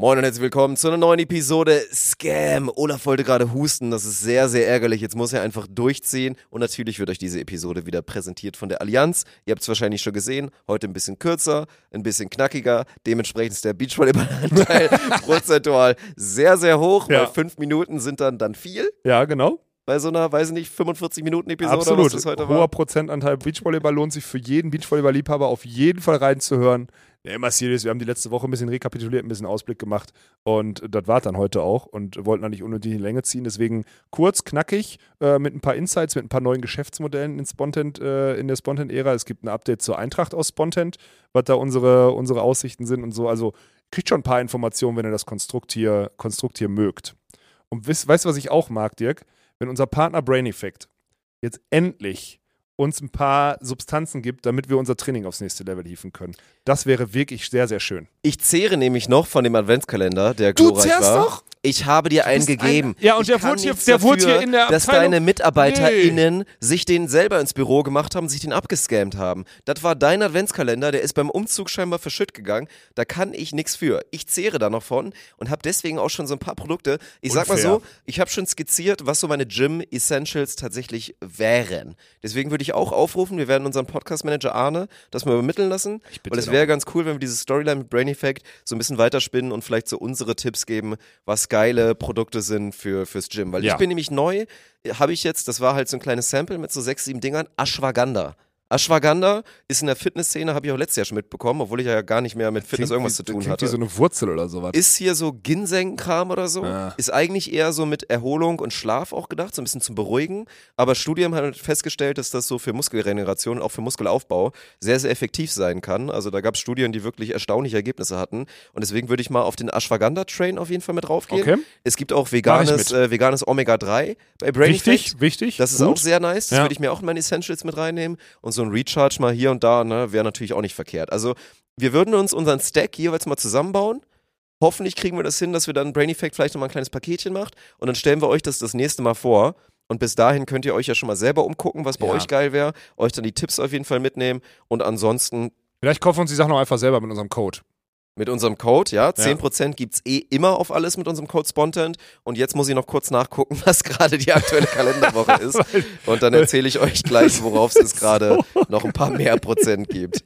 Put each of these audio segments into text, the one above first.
Moin und herzlich willkommen zu einer neuen Episode Scam. Olaf wollte gerade husten, das ist sehr, sehr ärgerlich. Jetzt muss er einfach durchziehen. Und natürlich wird euch diese Episode wieder präsentiert von der Allianz. Ihr habt es wahrscheinlich schon gesehen, heute ein bisschen kürzer, ein bisschen knackiger. Dementsprechend ist der Beachvolleyball-Anteil prozentual sehr, sehr hoch, Ja. weil fünf Minuten sind dann, dann viel Ja, genau. bei so einer, weiß ich nicht, 45 Minuten Episode, Absolut. was das heute Hoher war. Prozentanteil Beachvolleyball lohnt sich für jeden Beachvolleyball-Liebhaber auf jeden Fall reinzuhören. Ja, immer serious. Wir haben die letzte Woche ein bisschen rekapituliert, ein bisschen Ausblick gemacht und das war dann heute auch und wollten da nicht unnötig in die Länge ziehen. Deswegen kurz, knackig, äh, mit ein paar Insights, mit ein paar neuen Geschäftsmodellen in, Spontent, äh, in der Spontent-Ära. Es gibt ein Update zur Eintracht aus Spontent, was da unsere, unsere Aussichten sind und so. Also kriegt schon ein paar Informationen, wenn ihr das Konstrukt hier, Konstrukt hier mögt. Und weißt du, was ich auch mag, Dirk? Wenn unser Partner Brain Effect jetzt endlich uns ein paar Substanzen gibt, damit wir unser Training aufs nächste Level hieven können. Das wäre wirklich sehr, sehr schön. Ich zehre nämlich noch von dem Adventskalender, der Du glorreich zehrst war. noch? Ich habe dir einen gegeben. ein- Ja, und ich der wurde hier- der wurde dafür, hier in der dass Abteilung- deine MitarbeiterInnen sich den selber ins Büro gemacht haben, sich den abgescammt haben. Das war dein Adventskalender, der ist beim Umzug scheinbar verschütt gegangen. Da kann ich nichts für. Ich zehre da noch von und habe deswegen auch schon so ein paar Produkte. Ich sag mal Unfair. so, ich habe schon skizziert, was so meine Gym Essentials tatsächlich wären. Deswegen würde ich auch aufrufen, wir werden unseren Podcast-Manager Arne das mal übermitteln lassen. bitte Weil es wäre ganz cool, wenn wir diese Storyline mit Brain Effect so ein bisschen weiterspinnen und vielleicht so unsere Tipps geben, was geile Produkte sind für, fürs Gym. Weil Ja. ich bin nämlich neu, habe ich jetzt, das war halt so ein kleines Sample mit so sechs, sieben Dingern, Ashwagandha. Ashwagandha ist in der Fitnessszene, habe ich auch letztes Jahr schon mitbekommen, obwohl ich ja gar nicht mehr mit Fitness Klingt irgendwas wie, zu tun hatte. wie so eine Wurzel oder sowas. Ist hier so Ginseng-Kram oder so. Ah. Ist eigentlich eher so mit Erholung und Schlaf auch gedacht, so ein bisschen zum Beruhigen. Aber Studien haben festgestellt, dass das so für Muskelregeneration und auch für Muskelaufbau sehr, sehr effektiv sein kann. Also da gab es Studien, die wirklich erstaunliche Ergebnisse hatten. Und deswegen würde ich mal auf den Ashwagandha-Train auf jeden Fall mit draufgehen. Okay. Es gibt auch veganes, äh, veganes Omega-3 bei Brain wichtig, Effect. wichtig. Das ist gut. auch sehr nice. Das Ja. würde ich mir auch in meine Essentials mit reinnehmen. Und so ein Recharge mal hier und da, ne, wäre natürlich auch nicht verkehrt. Also, wir würden uns unseren Stack jeweils mal zusammenbauen. Hoffentlich kriegen wir das hin, dass wir dann Brain Effect vielleicht nochmal ein kleines Paketchen macht. Und dann stellen wir euch das das nächste Mal vor. Und bis dahin könnt ihr euch ja schon mal selber umgucken, was bei Ja. euch geil wäre. Euch dann die Tipps auf jeden Fall mitnehmen. Und ansonsten Vielleicht kaufen wir uns die Sachen auch einfach selber mit unserem Code. Mit unserem Code, ja, 10% gibt's eh immer auf alles mit unserem Code Spontent. Und jetzt muss ich noch kurz nachgucken, was gerade die aktuelle Kalenderwoche ist. Und dann erzähle ich euch gleich, worauf es gerade noch ein paar mehr Prozent gibt.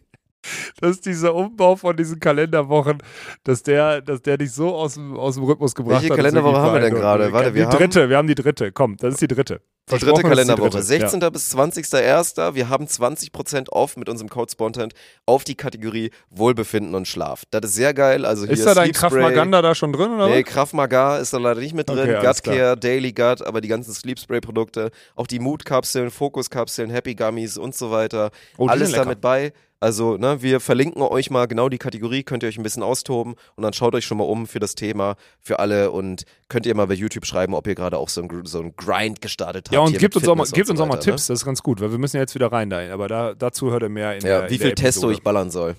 dass dieser Umbau von diesen Kalenderwochen, dass der, dass der dich so aus dem, aus dem Rhythmus gebracht Welche hat. ist Kalenderwoche haben wir denn gerade? Warte, die wir haben- dritte, wir haben die dritte. Komm, das ist die dritte. Die dritte Kalenderwoche, dritte. 16. bis 20.01. Wir haben 20% off mit unserem Code Spontent auf die Kategorie Wohlbefinden und Schlaf. Das ist sehr geil. Also Ja. hier Ist da dein Sleep Kraft Spray. Maganda da schon drin oder Nee, was? Kraft Maga ist da leider nicht mit drin. Okay, alles Gut Care, Daily Gut, aber die ganzen Sleep Spray Produkte, auch die Mood Kapseln, Focus Kapseln, Happy Gummies und so weiter. Oh, Alles damit bei. Also, ne, wir verlinken euch mal genau die Kategorie, könnt ihr euch ein bisschen austoben und dann schaut euch schon mal um für das Thema, für alle und könnt ihr mal bei YouTube schreiben, ob ihr gerade auch so ein, Gr- so ein Grind gestartet habt. Ja, und gebt uns auch mal, gebt und uns so auch mal weiter, Tipps, das ist ganz gut, weil wir müssen ja jetzt wieder rein da, aber da, dazu hört ihr mehr in Ne? Ja, der wie in viel der Testo ich ballern soll.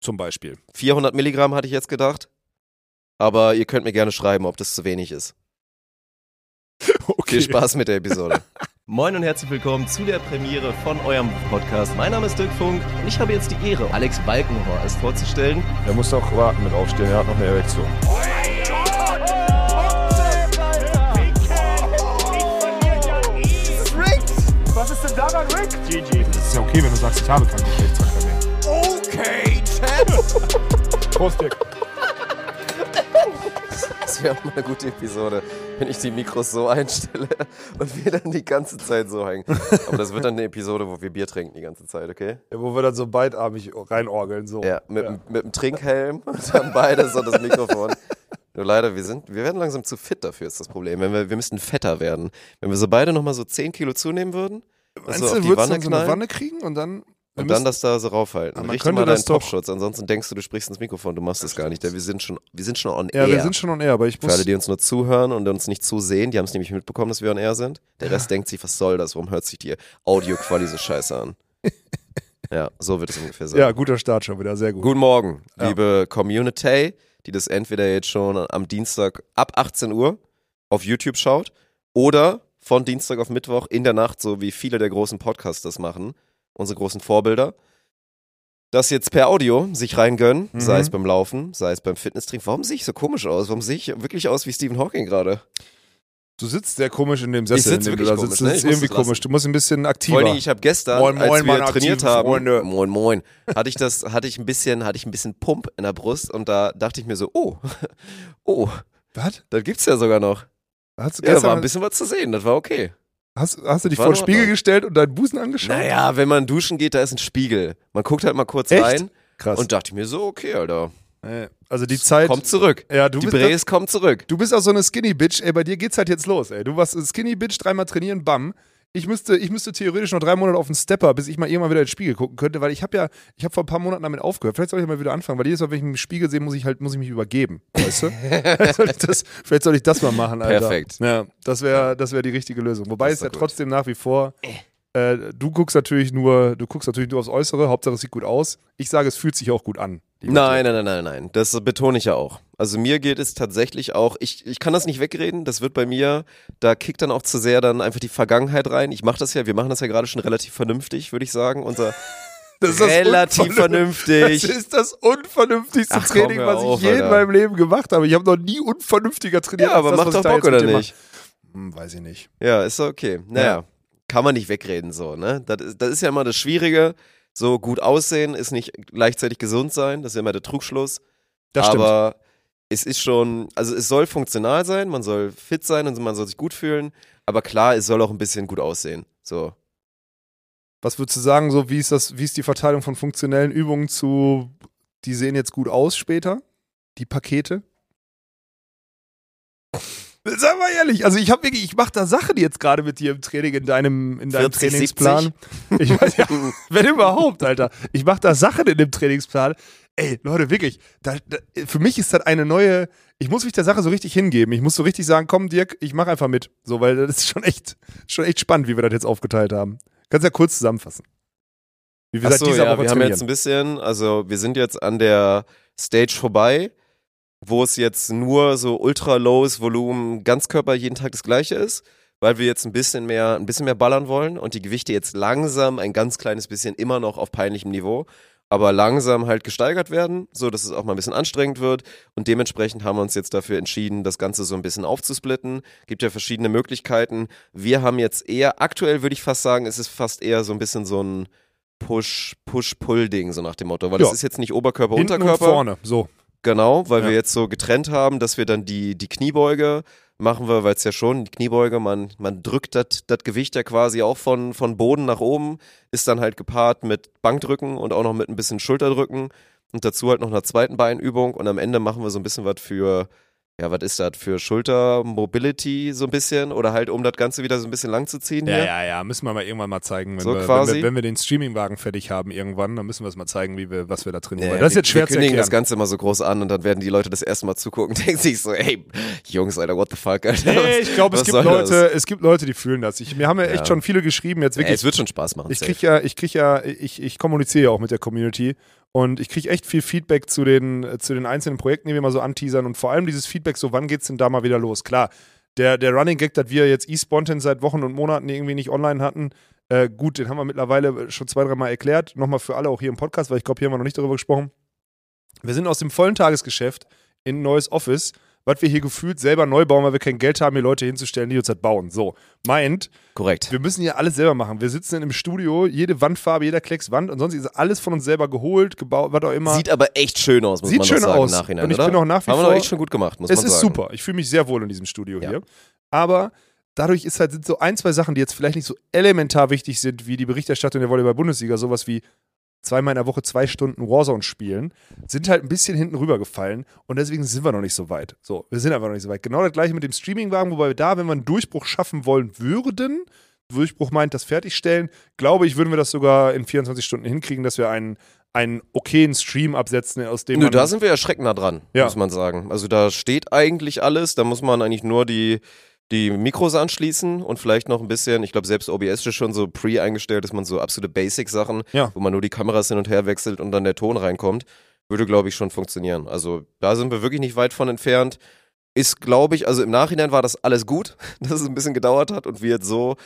Zum Beispiel. 400 Milligramm hatte ich jetzt gedacht. Aber ihr könnt mir gerne schreiben, ob das zu wenig ist. Okay. Viel Spaß mit der Episode. Moin und herzlich willkommen zu der Premiere von eurem Podcast. Mein Name ist Dirk Funk und ich habe jetzt die Ehre, Alex Balkenhorst vorzustellen. Er muss auch warten mit aufstehen, er hat noch eine Erektion. Was ist denn daran, Rick? GG. Das ist ja okay, wenn du sagst, ich habe keinen Geschlechtsverkehr mehr. Okay, Champ. Prost, Dirk. Das wäre auch mal eine gute Episode, wenn ich die Mikros so einstelle und wir dann die ganze Zeit so hängen. Aber das wird dann eine Episode, wo wir Bier trinken die ganze Zeit, okay? Ja, wo wir dann so beidarmig reinorgeln, so. Ja, mit, dem- mit dem Trinkhelm und dann beide so das Mikrofon. Nur leider, wir sind, wir werden langsam zu fit dafür, ist das Problem. Wenn wir, wir müssten fetter werden. Wenn wir so beide nochmal so 10 Kilo zunehmen würden, Meinst so du, würdest dann so eine Wanne kriegen und dann. Und dann das da so raufhalten. Aber man Richte mal deinen das Topschutz, ansonsten denkst du, du sprichst ins Mikrofon, du machst das gar nicht. Denn wir sind schon, wir sind schon on Ja, air. wir sind schon on air, aber ich Für muss. alle, die uns nur zuhören und uns nicht zusehen, die haben es nämlich mitbekommen, dass wir on air sind. Der Rest denkt sich, was soll das? Warum hört sich die Audio-Quali so scheiße an? ja, so wird es ungefähr sein. Ja, guter Start schon wieder, sehr gut. Guten Morgen, Ja. liebe Community, die das entweder jetzt schon am Dienstag ab 18 Uhr auf YouTube schaut oder von Dienstag auf Mittwoch in der Nacht, so wie viele der großen Podcasts das machen, unsere großen Vorbilder. das jetzt per Audio sich reingönnen, Mhm. sei es beim Laufen, sei es beim Fitnesstraining. Warum sehe ich so komisch aus? Warum sehe ich wirklich aus wie Stephen Hawking gerade? Du sitzt sehr komisch in dem Sessel, sitz in dem du wirklich komisch, sitzt. ne? Ich ist irgendwie komisch. Du musst ein bisschen aktiver. Vor ich habe gestern, Moin, moin, als wir trainiert haben, Freunde. moin moin, hatte ich das, hatte ich ein bisschen, hatte ich ein bisschen Pump in der Brust und da dachte ich mir so, oh, oh, Was? das gibt's ja sogar noch. Hast du, Ja, da war ein bisschen was zu sehen, das war okay. Hast, hast du dich war vor den Spiegel Ordnung. gestellt und deinen Busen angeschaut? Naja, wenn man duschen geht, da ist ein Spiegel. Man guckt halt mal kurz Echt? rein Krass. und dachte ich mir so, okay, Alter, Äh, also die Zeit. kommt zurück. ja, du Die bist, Brace kommt zurück. du bist auch so eine Skinny Bitch. Ey, bei dir geht's halt jetzt los. Ey, du warst eine Skinny Bitch, dreimal trainieren, bam. Ich müsste, ich müsste theoretisch noch drei Monate auf den Stepper, bis ich mal irgendwann wieder in den Spiegel gucken könnte, weil ich habe ja, ich habe vor ein paar Monaten damit aufgehört. Vielleicht soll ich mal wieder anfangen, weil jedes Mal, wenn ich mich im Spiegel sehe, muss ich halt, muss ich mich übergeben. Weißt du? vielleicht, soll ich das, vielleicht soll ich das mal machen, Alter. Perfekt. Ja, das wäre, das wäre die richtige Lösung. Wobei es ja gut. trotzdem nach wie vor, äh, du guckst natürlich nur, du guckst natürlich nur aufs Äußere. Hauptsache es sieht gut aus. Ich sage, es fühlt sich auch gut an. Nein, nein, nein, nein, nein. Das betone ich ja auch. Also mir geht es tatsächlich auch, ich, ich kann das nicht wegreden, das wird bei mir, da kickt dann auch zu sehr dann einfach die Vergangenheit rein. Ich mache das ja, wir machen das ja gerade schon relativ vernünftig, würde ich sagen. Unser Das ist das relativ vernünftig. Das ist das unvernünftigste Ach, Training, was ich auf, je in meinem Leben gemacht habe. Ich habe noch nie unvernünftiger trainiert. Ja, aber das, macht doch ich Bock oder nicht? Hm, weiß ich nicht. Ja, ist okay. Naja, kann man nicht wegreden so, ne? Das ist, das ist ja immer das Schwierige. So gut aussehen ist nicht gleichzeitig gesund sein, das ist ja immer der Trugschluss. Das stimmt. aber es ist schon, also es soll funktional sein, man soll fit sein und man soll sich gut fühlen, aber klar, es soll auch ein bisschen gut aussehen. So. Was würdest du sagen, so wie ist das, wie ist die Verteilung von funktionellen Übungen zu, die sehen jetzt gut aus später? Die Pakete? Sag mal ehrlich, also ich habe wirklich, ich mache da Sachen jetzt gerade mit dir im Training, in deinem, in deinem 40, Trainingsplan. Ich weiß ja, wenn überhaupt, Alter. Ich mache da Sachen in dem Trainingsplan. Ey, Leute, wirklich, da, da, für mich ist das eine neue, ich muss mich der Sache so richtig hingeben. Ich muss so richtig sagen, komm Dirk, ich mache einfach mit. So, weil das ist schon echt, schon echt spannend, wie wir das jetzt aufgeteilt haben. Kannst ja kurz zusammenfassen. Wie wir seit Achso, dieser ja, Woche wir haben jetzt ein bisschen, also wir sind jetzt an der Stage vorbei, wo es jetzt nur so ultra lows Volumen, Ganzkörper jeden Tag das gleiche ist, weil wir jetzt ein bisschen mehr, ein bisschen mehr ballern wollen und die Gewichte jetzt langsam ein ganz kleines bisschen immer noch auf peinlichem Niveau, aber langsam halt gesteigert werden, so dass es auch mal ein bisschen anstrengend wird und dementsprechend haben wir uns jetzt dafür entschieden, das Ganze so ein bisschen aufzusplitten. Gibt ja verschiedene Möglichkeiten. Wir haben jetzt eher, aktuell würde ich fast sagen, es ist fast eher so ein bisschen so ein Push, Push-Pull-Ding, so nach dem Motto. Weil Ja. das ist jetzt nicht Oberkörper, Hinten und Unterkörper. vorne, so. Genau, weil Ja. wir jetzt so getrennt haben, dass wir dann die, die Kniebeuge machen wir, weil es ja schon, die Kniebeuge, man, man drückt das Gewicht ja quasi auch von, von Boden nach oben, ist dann halt gepaart mit Bankdrücken und auch noch mit ein bisschen Schulterdrücken und dazu halt noch einer zweiten Beinübung und am Ende machen wir so ein bisschen was für, ja, was ist das, für Schulter-Mobility so ein bisschen oder halt um das Ganze wieder so ein bisschen lang zu ziehen Ja, hier. ja, ja, müssen wir mal irgendwann mal zeigen, wenn, So wir, wenn, quasi? wir, wenn wir den Streamingwagen fertig haben irgendwann, dann müssen wir es mal zeigen, wie wir, was wir da trainieren. Ja, das ist wir- jetzt schwer wir zu erklären. das Ganze immer so groß an und dann werden die Leute das erste Mal zugucken und denken sich so, ey, Jungs, Alter, what the fuck, Alter. Nee, ich glaube, es gibt das? Leute, es gibt Leute, die fühlen das. Ich, mir haben ja echt Ja. schon viele geschrieben, jetzt wirklich. es wird schon Spaß machen. ich safe. krieg ja, ich krieg ja, ich, ich kommuniziere ja auch mit der Community und ich krieg echt viel Feedback zu den, zu den einzelnen Projekten, die wir mal so anteasern und vor allem dieses Feedback, so wann geht's denn da mal wieder los? Klar, der, der Running Gag, dass wir jetzt eSpontan seit Wochen und Monaten irgendwie nicht online hatten, äh, gut, den haben wir mittlerweile schon zwei, dreimal erklärt. Nochmal für alle auch hier im Podcast, weil ich glaube, hier haben wir noch nicht darüber gesprochen. Wir sind aus dem vollen Tagesgeschäft in ein neues Office, was wir hier gefühlt selber neu bauen, weil wir kein Geld haben, hier Leute hinzustellen, die uns das bauen. So, meint, Korrekt. wir müssen hier alles selber machen. Wir sitzen in einem Studio, jede Wandfarbe, jeder Klecks Wand und sonst ist alles von uns selber geholt, gebaut, was auch immer. Sieht aber echt schön aus, muss Sieht man schön sagen aus. im Nachhinein, Und ich oder? bin auch nach wie Haben wir vor- doch echt schon gut gemacht, muss es man ist sagen. super. Ich fühle mich sehr wohl in diesem Studio Ja. hier. Aber dadurch ist halt, sind so ein, zwei Sachen, die jetzt vielleicht nicht so elementar wichtig sind, wie die Berichterstattung der Volleyball-Bundesliga, sowas wie zweimal in der Woche zwei Stunden Warzone spielen, sind halt ein bisschen hinten rübergefallen und deswegen sind wir noch nicht so weit. So, wir sind einfach noch nicht so weit. Genau das gleiche mit dem Streamingwagen, wobei wir da, wenn wir einen Durchbruch schaffen wollen würden, Durchbruch meint das Fertigstellen, glaube ich, würden wir das sogar in 24 Stunden hinkriegen, dass wir einen, einen okayen Stream absetzen, aus dem Nö, da sind wir erschreckend nah dran, Ja. muss man sagen. Also da steht eigentlich alles, da muss man eigentlich nur die, die Mikros anschließen und vielleicht noch ein bisschen, ich glaube selbst OBS ist schon so pre eingestellt, dass man so absolute Basic-Sachen, Ja. wo man nur die Kameras hin und her wechselt und dann der Ton reinkommt, würde glaube ich schon funktionieren. Also da sind wir wirklich nicht weit von entfernt. Ist glaube ich, also im Nachhinein war das alles gut, dass es ein bisschen gedauert hat und wir jetzt so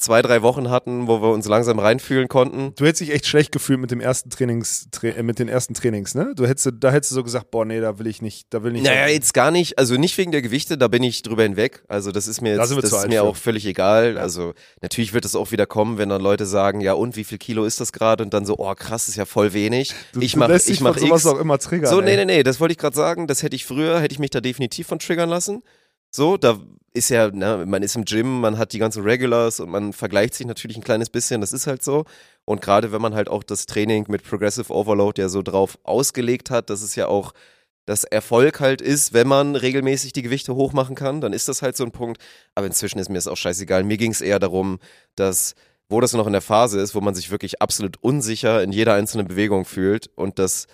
zwei, drei Wochen hatten, wo wir uns langsam reinfühlen konnten. Du hättest dich echt schlecht gefühlt mit dem ersten Trainings, tra äh, mit den ersten Trainings, ne? Du hättest, da hättest du so gesagt, boah, nee, da will ich nicht, da will ich nicht. Naja, jetzt gar nicht, also nicht wegen der Gewichte, da bin ich drüber hinweg. Also das ist mir Da jetzt, wir das ist mir für. auch völlig egal. Also natürlich wird es auch wieder kommen, wenn dann Leute sagen, ja und wie viel Kilo ist das gerade und dann so, oh krass, ist ja voll wenig. du, ich du mach, lässt dich ich mach von sowas auch immer triggern. So, nee, nee, nee, das wollte ich gerade sagen. Das hätte ich früher, hätte ich mich da definitiv von triggern lassen. So, da ist ja, ne, man ist im Gym, man hat die ganzen Regulars und man vergleicht sich natürlich ein kleines bisschen, das ist halt so. Und gerade wenn man halt auch das Training mit Progressive Overload ja so drauf ausgelegt hat, dass es ja auch das Erfolg halt ist, wenn man regelmäßig die Gewichte hochmachen kann, dann ist das halt so ein Punkt. Aber inzwischen ist mir das auch scheißegal. Mir ging es eher darum, dass, wo das noch in der Phase ist, wo man sich wirklich absolut unsicher in jeder einzelnen Bewegung fühlt und das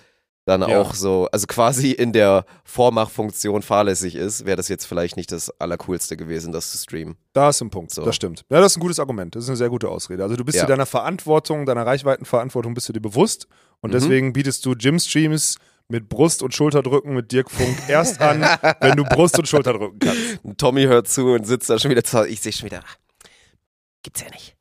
dann Ja. auch so, also quasi in der Vormachfunktion fahrlässig ist, wäre das jetzt vielleicht nicht das Allercoolste gewesen, das zu streamen. Da ist ein Punkt, So. das stimmt. Ja, das ist ein gutes Argument. Das ist eine sehr gute Ausrede. Also du bist Ja. dir deiner Verantwortung, deiner Reichweitenverantwortung bist du dir bewusst und Mhm. deswegen bietest du Gym-Streams mit Brust- und Schulterdrücken mit Dirk Funk erst an, wenn du Brust- und Schulterdrücken kannst. Tommy hört zu und sitzt da schon wieder. Ich sehe schon wieder, ach, gibt's ja nicht.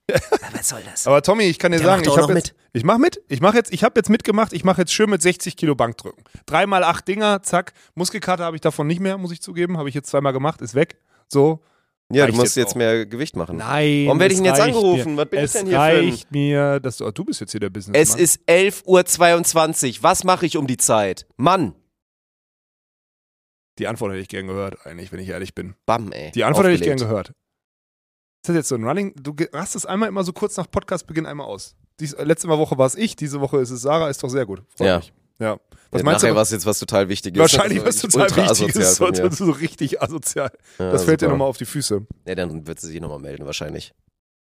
Was soll das? Aber Tommy, ich kann dir Der sagen, ich noch jetzt, ich mache mit, ich mache jetzt, ich habe jetzt mitgemacht, ich mache jetzt schön mit 60 Kilo Bankdrücken. Dreimal acht Dinger, zack. Muskelkater habe ich davon nicht mehr, muss ich zugeben, habe ich jetzt zweimal gemacht, ist weg. So. Ja, du reicht musst jetzt jetzt mehr Gewicht machen. Nein. Warum werde ich denn jetzt reicht angerufen? Mir. Was bin ich es denn hier für ein- reicht mir, dass du, oh, du bist jetzt hier der Business. Es ist 11.22 Uhr. Was mache ich um die Zeit? Mann. Die Antwort hätte ich gern gehört, eigentlich, wenn ich ehrlich bin. Bam, ey. Die Antwort hätte ich gern Aufgelegt. gehört. Ist das jetzt so ein Running? Du rastest einmal immer so kurz nach Podcastbeginn einmal aus. Dies, äh, letzte Woche war es ich, diese Woche ist es Sarah, ist doch sehr gut. Freut Ja. mich. Ja. Was Ja, meinst nachher du? war es jetzt was total Wichtiges. Wahrscheinlich Das was war total ultra Wichtiges, asozial so, richtig asozial. Ja, Das fällt dir super. nochmal auf die Füße, Ja, dann wird sie sich nochmal melden, wahrscheinlich.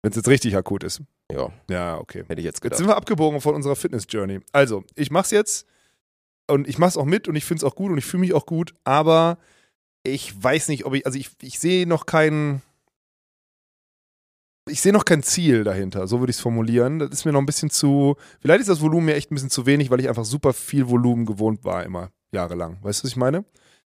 wenn es jetzt richtig akut ist. Ja, Ja, okay. hätte ich jetzt Jetzt gedacht. sind wir abgebogen von unserer Fitness-Journey. Also, ich mach's jetzt und ich mach's auch mit und ich find's auch gut und ich fühle mich auch gut, aber ich weiß nicht, ob ich, also ich, ich sehe noch kein, ich sehe noch kein Ziel dahinter, so würde ich es formulieren. Das ist mir noch ein bisschen zu, vielleicht ist das Volumen mir echt ein bisschen zu wenig, weil ich einfach super viel Volumen gewohnt war, immer jahrelang. Weißt du, was ich meine?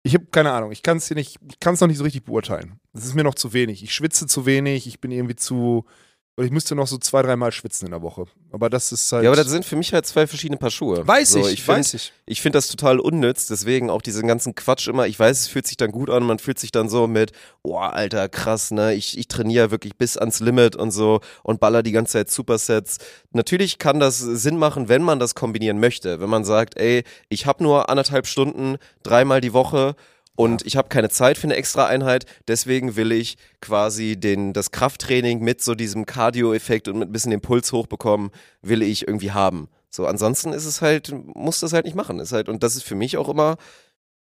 Ich habe keine Ahnung, ich kann es nicht, ich kann es noch nicht so richtig beurteilen. Das ist mir noch zu wenig. Ich schwitze zu wenig, ich bin irgendwie zu, oder ich müsste noch so zwei, dreimal schwitzen in der Woche. Aber das ist halt. Ja, aber das sind für mich halt zwei verschiedene Paar Schuhe. Weiß so, ich, ich find, weiß ich. Ich finde das total unnütz, deswegen auch diesen ganzen Quatsch immer. Ich weiß, es fühlt sich dann gut an, man fühlt sich dann so mit, oh, Alter, krass, ne? Ich, ich trainiere wirklich bis ans Limit und so und baller die ganze Zeit Supersets. Natürlich kann das Sinn machen, wenn man das kombinieren möchte. Wenn man sagt, ey, ich habe nur anderthalb Stunden, dreimal die Woche und ich habe keine Zeit für eine extra Einheit, deswegen will ich quasi den, das Krafttraining mit so diesem Cardio-Effekt und mit ein bisschen den Puls hochbekommen, will ich irgendwie haben. So, ansonsten ist es halt, muss das halt nicht machen. Ist halt, und das ist für mich auch immer,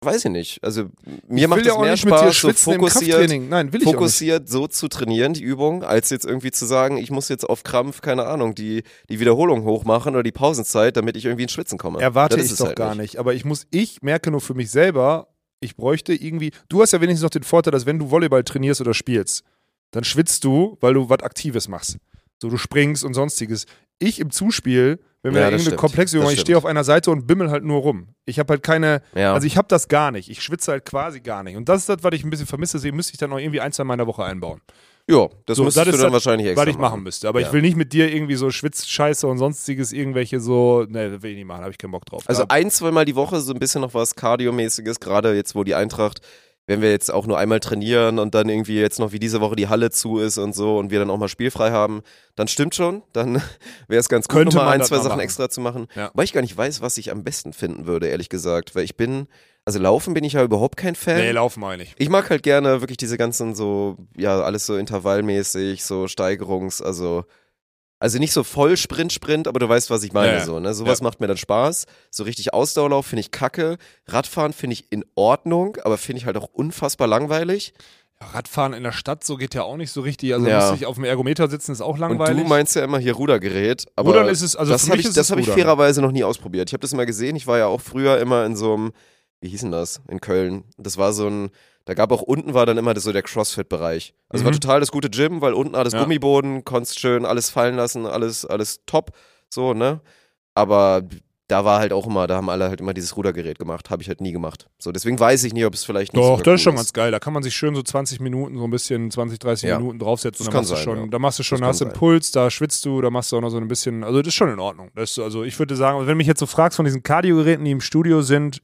weiß ich nicht. Also mir ich macht ja es auch mehr nicht Spaß, so fokussiert. Nein, nicht. fokussiert so zu trainieren, die Übung, als jetzt irgendwie zu sagen, ich muss jetzt auf Krampf, keine Ahnung, die, die Wiederholung hochmachen oder die Pausenzeit, damit ich irgendwie ins Schwitzen komme. Erwarte ich es doch halt gar nicht. Aber ich muss, ich merke nur für mich selber, ich bräuchte irgendwie, du hast ja wenigstens noch den Vorteil, dass wenn du Volleyball trainierst oder spielst, dann schwitzt du, weil du was Aktives machst. So, du springst und sonstiges. Ich im Zuspiel, wenn wir Ja, da irgendeine stimmt. Komplexübung Das machen, ich stehe auf einer Seite und bimmel halt nur rum. Ich habe halt keine, Ja. also ich habe das gar nicht. Ich schwitze halt quasi gar nicht. Und das ist das, was ich ein bisschen vermisse. Deswegen müsste ich dann noch irgendwie ein, zwei Mal in der Woche einbauen. Ja, das So, müsstest das du ist dann das, wahrscheinlich extra Was ich machen müsste. Aber Ja. ich will nicht mit dir irgendwie so Schwitzscheiße und sonstiges, irgendwelche so, ne, das will ich nicht machen, habe ich keinen Bock drauf. Also Da- ein, zweimal die Woche so ein bisschen noch was Cardio-mäßiges, gerade jetzt, wo die Eintracht, wenn wir jetzt auch nur einmal trainieren und dann irgendwie jetzt noch wie diese Woche die Halle zu ist und so und wir dann auch mal spielfrei haben, dann stimmt schon, dann wäre es ganz gut, Könnte nochmal man ein, zwei Sachen machen. extra zu machen. Ja. Weil ich gar nicht weiß, was ich am besten finden würde, ehrlich gesagt, weil ich bin, also laufen bin ich ja überhaupt kein Fan. nee, laufen meine ich. Ich mag halt gerne wirklich diese ganzen so, ja, alles so intervallmäßig, so Steigerungs, also, also nicht so voll Sprint, Sprint, aber du weißt, was ich meine, Ja, so, ne? Sowas Ja. macht mir dann Spaß. So richtig Ausdauerlauf finde ich kacke. Radfahren finde ich in Ordnung, aber finde ich halt auch unfassbar langweilig. Radfahren in der Stadt, so geht ja auch nicht so richtig. Also Ja. müsste ich auf dem Ergometer sitzen, ist auch langweilig. Und du meinst ja immer hier Rudergerät, aber Rudern ist es, also das habe ich, das hab ich fairerweise noch nie ausprobiert. Ich habe das immer gesehen. Ich war ja auch früher immer in so einem, wie hieß denn das, in Köln. Das war so ein, da gab auch unten war dann immer das, so der Crossfit-Bereich. Also war Mhm. total das gute Gym, weil unten alles Ja. Gummiboden, konntest schön alles fallen lassen, alles, alles top, so, ne? Aber da war halt auch immer, da haben alle halt immer dieses Rudergerät gemacht. Habe ich halt nie gemacht. So, deswegen weiß ich nicht, ob es vielleicht nicht Doch, sogar das ist schon cool ganz geil. Da kann man sich schön so 20 Minuten, so ein bisschen 20, 30 Ja. Minuten draufsetzen. Das Da kann machst, du sein, schon, ja. da machst du schon, Das da hast du kann einen. Puls, da schwitzt du, da machst du auch noch so ein bisschen, also das ist schon in Ordnung. Das also ich würde sagen, wenn du mich jetzt so fragst von diesen Cardio-Geräten, die im Studio sind,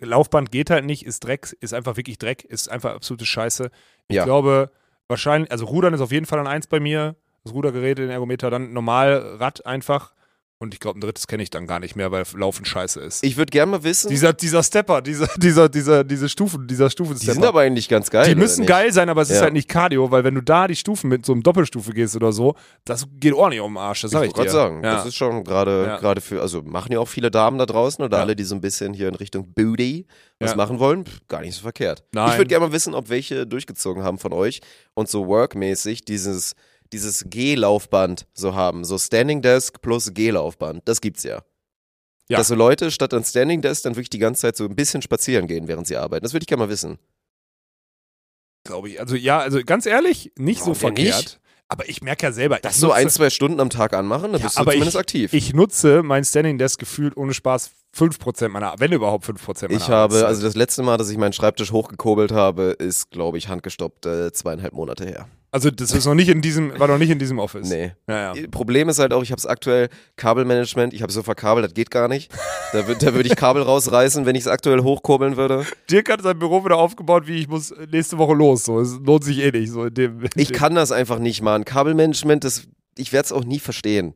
Laufband geht halt nicht, ist Dreck, ist einfach wirklich Dreck, ist einfach absolute Scheiße. Ich Ja. glaube, wahrscheinlich, also Rudern ist auf jeden Fall an eins bei mir, das Rudergerät, den Ergometer, dann normal Rad einfach. Und ich glaube, ein drittes kenne ich dann gar nicht mehr, weil Laufen scheiße ist. Ich würde gerne mal wissen, dieser, dieser Stepper, dieser, dieser, dieser, diese Stufen, dieser Stufenstepper. die sind aber eigentlich ganz geil. Die müssen geil sein, aber es ist Ja. halt nicht Cardio, weil wenn du da die Stufen mit so einem Doppelstufe gehst oder so, das geht ordentlich um den Arsch, das sag ich, Ich wollte dir. gerade sagen, ja. das ist schon gerade Ja. gerade für, also machen ja auch viele Damen da draußen oder alle, die so ein bisschen hier in Richtung Booty was machen wollen, pff, gar nicht so verkehrt. Nein. Ich würde gerne mal wissen, ob welche durchgezogen haben von euch und so workmäßig dieses, dieses G-Laufband so haben. So Standing Desk plus G-Laufband. Das gibt's ja. Ja. Dass so Leute statt an Standing Desk dann wirklich die ganze Zeit so ein bisschen spazieren gehen, während sie arbeiten. Das würde ich gerne mal wissen. glaube ich. Also ja, also ganz ehrlich, nicht so Warum denn verkehrt. nicht? Aber ich merke ja selber, Das so ein, zwei Stunden am Tag anmachen, dann Ja, bist du aber zumindest ich- aktiv. ich nutze mein Standing Desk gefühlt ohne Spaß 5% meiner, wenn überhaupt 5% meiner Ich habe, also das letzte Mal, dass ich meinen Schreibtisch hochgekurbelt habe, ist, glaube ich, handgestoppt äh, zweieinhalb Monate her. Also das ist noch nicht in diesem, war noch nicht in diesem Office. Nee. Ja, ja. Problem ist halt auch, ich habe es aktuell Kabelmanagement, ich habe so verkabelt, das geht gar nicht. Da, da würde ich Kabel rausreißen, wenn ich es aktuell hochkurbeln würde. Dirk hat sein Büro wieder aufgebaut, wie ich muss nächste Woche los. So, es lohnt sich eh nicht. So in dem, in Ich dem. kann das einfach nicht machen. Kabelmanagement, das, ich werde es auch nie verstehen.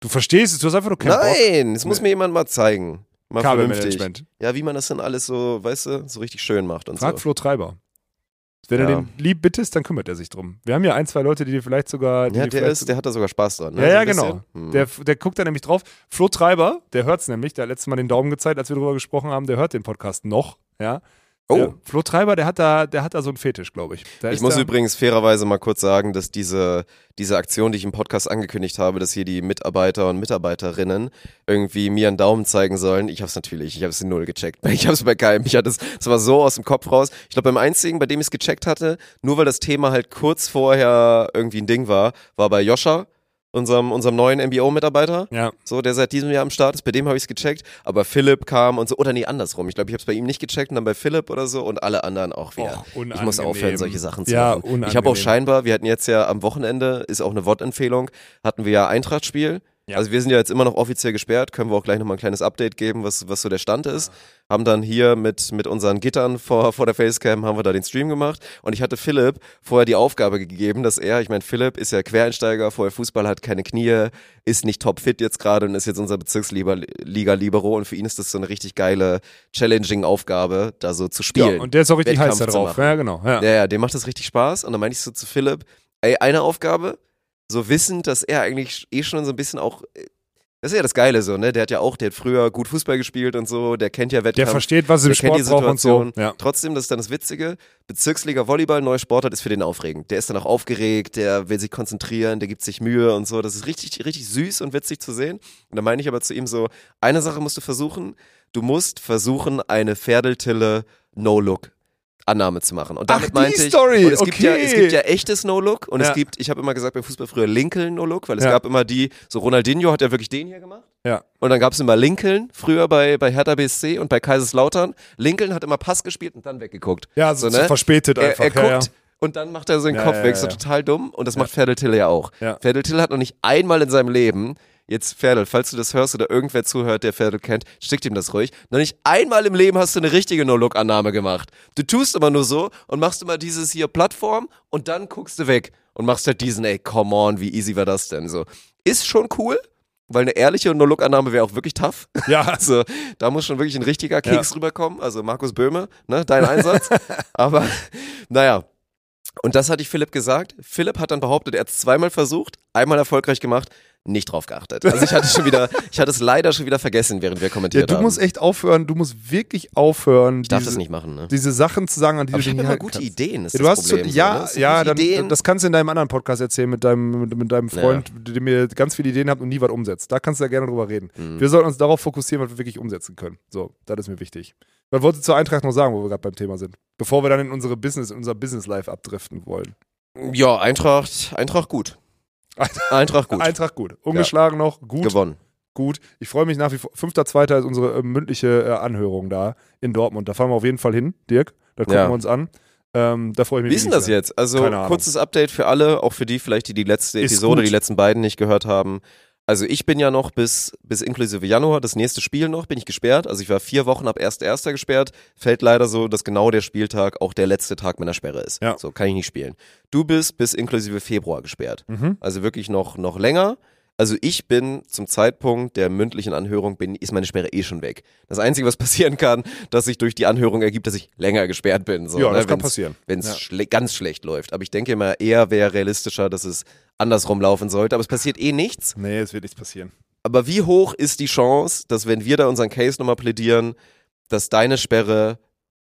Du verstehst es, du hast einfach nur keinen. Nein, das muss Nee. mir jemand mal zeigen. Mal vernünftig. Kabelmanagement. Ja, wie man das dann alles so, weißt du, so richtig schön macht und Frag so. Flo Treiber. Wenn du Ja. den lieb bittest, dann kümmert er sich drum. Wir haben ja ein, zwei Leute, die dir vielleicht sogar. Ja, der, ist, der hat da sogar Spaß dran. Ne? Ja, ja, genau. Hm. Der, der guckt da nämlich drauf. Flo Treiber, der hört's nämlich, der hat letztes Mal den Daumen gezeigt, als wir darüber gesprochen haben, der hört den Podcast noch. Ja. Oh, Der, Flo Treiber, der hat da, der hat da so einen Fetisch, glaube ich. Da Ich muss übrigens fairerweise mal kurz sagen, dass diese, diese Aktion, die ich im Podcast angekündigt habe, dass hier die Mitarbeiter und Mitarbeiterinnen irgendwie mir einen Daumen zeigen sollen, ich habe es natürlich, ich habe es null gecheckt. Ich habe es bei keinem. Ich hatte es, es war so aus dem Kopf raus. Ich glaube, beim einzigen, bei dem ich es gecheckt hatte, nur weil das Thema halt kurz vorher irgendwie ein Ding war, war bei Joscha, unserem, unserem neuen MBO-Mitarbeiter. Ja. So, der seit diesem Jahr am Start ist, bei dem habe ich es gecheckt, aber Philipp kam und so, oder nee, andersrum. Ich glaube, ich habe es bei ihm nicht gecheckt und dann bei Philipp oder so und alle anderen auch wieder. Och, ich muss aufhören, unangenehm. solche Sachen zu Ja, machen. Ich habe auch unangenehm. scheinbar, wir hatten jetzt ja am Wochenende, ist auch eine Wortempfehlung, hatten wir ja Eintracht-Spiel. Ja. Also wir sind ja jetzt immer noch offiziell gesperrt, können wir auch gleich nochmal ein kleines Update geben, was, was so der Stand ist. Haben dann hier mit, mit unseren Gittern vor, vor der Facecam, haben wir da den Stream gemacht. Und ich hatte Philipp vorher die Aufgabe gegeben, dass er, ich meine, Philipp ist ja Quereinsteiger, vorher Fußball, hat keine Knie, ist nicht topfit jetzt gerade und ist jetzt unser Bezirksliga-Libero. Und für ihn ist das so eine richtig geile, challenging Aufgabe, da so zu spielen. Ja, und der ist auch richtig heiß Wettkampf da zu drauf. Ja, genau. Ja. Ja, ja, dem macht das richtig Spaß. Und dann meinte ich so zu Philipp, ey, eine Aufgabe, so wissend, dass er eigentlich eh schon so ein bisschen auch, äh, das ist ja das Geile so, ne? Der hat ja auch, der hat früher gut Fußball gespielt und so, der kennt ja Der Wettkampf. versteht, was im der kennt Sport die braucht und so. Situation. Ja. Trotzdem, das ist dann das Witzige, Bezirksliga Volleyball, neuer Sportart, ist für den aufregend. Der ist dann auch aufgeregt, der will sich konzentrieren, der gibt sich Mühe und so. Das ist richtig, richtig süß und witzig zu sehen. Und da meine ich aber zu ihm so, eine Sache musst du versuchen, du musst versuchen, eine Ferdeltille No-Look Annahme zu machen. Und damit Ach, meinte ich, Story, und es gibt ja, okay. es gibt ja echtes No-Look und Ja. es gibt, ich habe immer gesagt beim Fußball früher Lincoln No-Look, weil es Ja. gab immer die, so Ronaldinho hat ja wirklich den hier gemacht. Ja. Und dann gab es immer Lincoln, früher bei, bei Hertha BSC und bei Kaiserslautern. Lincoln hat immer Pass gespielt und dann weggeguckt. Ja, so, So, ne? verspätet Er, einfach. er ja, guckt und dann macht er so den Ja, Kopf weg, so total dumm. Und das macht Ferdel Tille ja auch. Ja. Ferdel Tille hat noch nicht einmal in seinem Leben, jetzt Ferdel, falls du das hörst oder irgendwer zuhört, der Ferdel kennt, schickt ihm das ruhig. Noch nicht einmal im Leben hast du eine richtige No-Look-Annahme gemacht. Du tust immer nur so und machst immer dieses hier Plattform und dann guckst du weg und machst halt diesen, ey, come on, wie easy war das denn? So. Ist schon cool, weil eine ehrliche No-Look-Annahme wäre auch wirklich tough. Ja. Also da muss schon wirklich ein richtiger Keks rüberkommen. Also Markus Böhme, ne, dein Einsatz. Aber naja. Und das hatte ich Philipp gesagt. Philipp hat dann behauptet, er hat es zweimal versucht, einmal erfolgreich gemacht, nicht drauf geachtet. Also ich hatte schon wieder, ich hatte es leider schon wieder vergessen, während wir Ja, kommentiert du haben. musst echt aufhören, du musst wirklich aufhören, ich darf diese, das nicht machen, ne? diese Sachen zu sagen, an die Aber du ich nicht immer halten gute kannst. Ideen. Ist Ja, du das hast Problem, zu, so, ja, ne? So ja, gute dann, Ideen. das kannst du in deinem anderen Podcast erzählen mit deinem, mit, mit deinem Freund, der mir ganz viele Ideen hat und nie was umsetzt. Da kannst du ja gerne drüber reden. Mhm. Wir sollten uns darauf fokussieren, was wir wirklich umsetzen können. So, das ist mir wichtig. Was wolltest du zur Eintracht noch sagen, wo wir gerade beim Thema sind? Bevor wir dann in unsere Business, in unser Business Life abdriften wollen. Ja, Eintracht, Eintracht gut. Eintracht gut. Eintracht gut. Ungeschlagen noch, gut. Gewonnen. gut. Ich freue mich nach wie vor. 5.2. ist unsere äh, mündliche äh, Anhörung da in Dortmund. Da fahren wir auf jeden Fall hin, Dirk. Da gucken Ja. wir uns an. Ähm, da freue ich mich. Wie ist denn das jetzt? Also kurzes Update für alle, auch für die vielleicht, die die letzte Ist Episode, gut. die letzten beiden nicht gehört haben. Also ich bin ja noch bis, bis inklusive Januar, das nächste Spiel noch, bin ich gesperrt. Also ich war vier Wochen ab 1.1. gesperrt. Fällt leider so, dass genau der Spieltag auch der letzte Tag meiner Sperre ist. Ja. So kann ich nicht spielen. Du bist bis inklusive Februar gesperrt. Mhm. Also wirklich noch, noch länger. Also ich bin zum Zeitpunkt der mündlichen Anhörung, bin, ist meine Sperre eh schon weg. Das Einzige, was passieren kann, dass sich durch die Anhörung ergibt, dass ich länger gesperrt bin. So, Ja, ne, das kann wenn's- passieren. wenn es Ja. schle ganz schlecht läuft. Aber ich denke immer, eher wäre realistischer, dass es andersrum laufen sollte. Aber es passiert eh nichts. Nee, es wird nichts passieren. Aber wie hoch ist die Chance, dass wenn wir da unseren Case nochmal plädieren, dass deine Sperre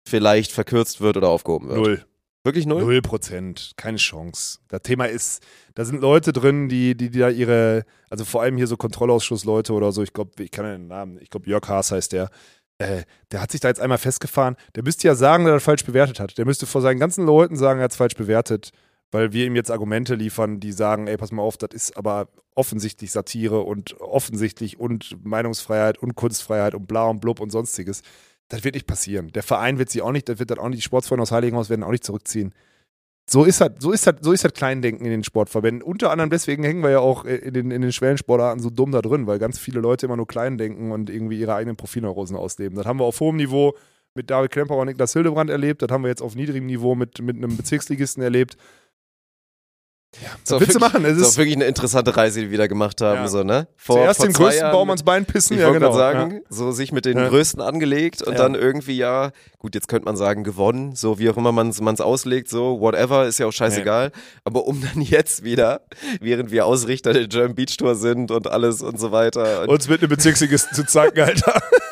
vielleicht verkürzt wird oder aufgehoben wird? Null. Wirklich null? Null Prozent, keine Chance. Das Thema ist, da sind Leute drin, die, die, die da ihre, also vor allem hier so Kontrollausschussleute oder so, ich glaube, ich kann ja den Namen, ich glaube Jörg Haas heißt der, äh, der hat sich da jetzt einmal festgefahren. Der müsste ja sagen, dass er das falsch bewertet hat. Der müsste vor seinen ganzen Leuten sagen, er hat es falsch bewertet, weil wir ihm jetzt Argumente liefern, die sagen, ey, pass mal auf, das ist aber offensichtlich Satire und offensichtlich und Meinungsfreiheit und Kunstfreiheit und bla und blub und sonstiges. Das wird nicht passieren. Der Verein wird sie auch nicht, das wird dann auch nicht, die Sportsfreunde aus Heiligenhaus werden auch nicht zurückziehen. So ist halt, so ist halt, so ist halt Kleindenken in den Sportverbänden. Unter anderem deswegen hängen wir ja auch äh, in den, in den Schwellensportarten so dumm da drin, weil ganz viele Leute immer nur klein denken und irgendwie ihre eigenen Profilneurosen ausleben. Das haben wir auf hohem Niveau mit David Klemperer und Niklas Hildebrand erlebt. Das haben wir jetzt auf niedrigem Niveau mit, mit einem Bezirksligisten erlebt. Ja, was willst du wirklich- machen? Es ist auch ist wirklich eine interessante Reise, die wir da gemacht haben. Ja. So, ne? Vor, zuerst vor den größten Jahren Baum ans Bein pissen. Ich ja, genau. sagen, so sich mit den Ja. Größten angelegt und Ja. dann irgendwie ja, gut, jetzt könnte man sagen, gewonnen, so wie auch immer man es auslegt, so whatever, ist ja auch scheißegal. Aber um dann jetzt wieder, während wir Ausrichter der German Beach Tour sind und alles und so weiter Ja. und, Uns mit einem Bezirksligisten zu zeigen, Alter.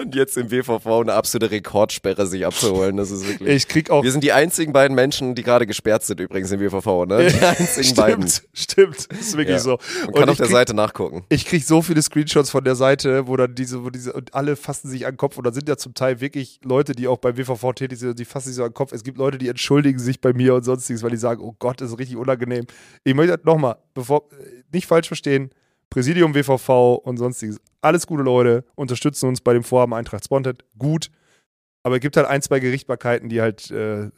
und jetzt im WVV eine absolute Rekordsperre sich abzuholen, das ist wirklich... Ich krieg auch wir sind die einzigen beiden Menschen, die gerade gesperrt sind übrigens im WVV, ne? Die einzigen stimmt, beiden. stimmt. Ist wirklich Ja. so. Man kann auf der krieg- Seite nachgucken. Ich kriege so viele Screenshots von der Seite, wo dann diese, wo diese, und alle fassen sich an den Kopf. Und da sind ja zum Teil wirklich Leute, die auch beim WVV tätig sind, die fassen sich so an den Kopf. Es gibt Leute, die entschuldigen sich bei mir und sonstiges, weil die sagen, oh Gott, das ist richtig unangenehm. Ich möchte nochmal, bevor, äh, nicht falsch verstehen, Präsidium WVV und sonstiges. Alles gute Leute, unterstützen uns bei dem Vorhaben Eintracht Spontet. Gut. Aber es gibt halt ein, zwei Gerichtbarkeiten, die halt, äh,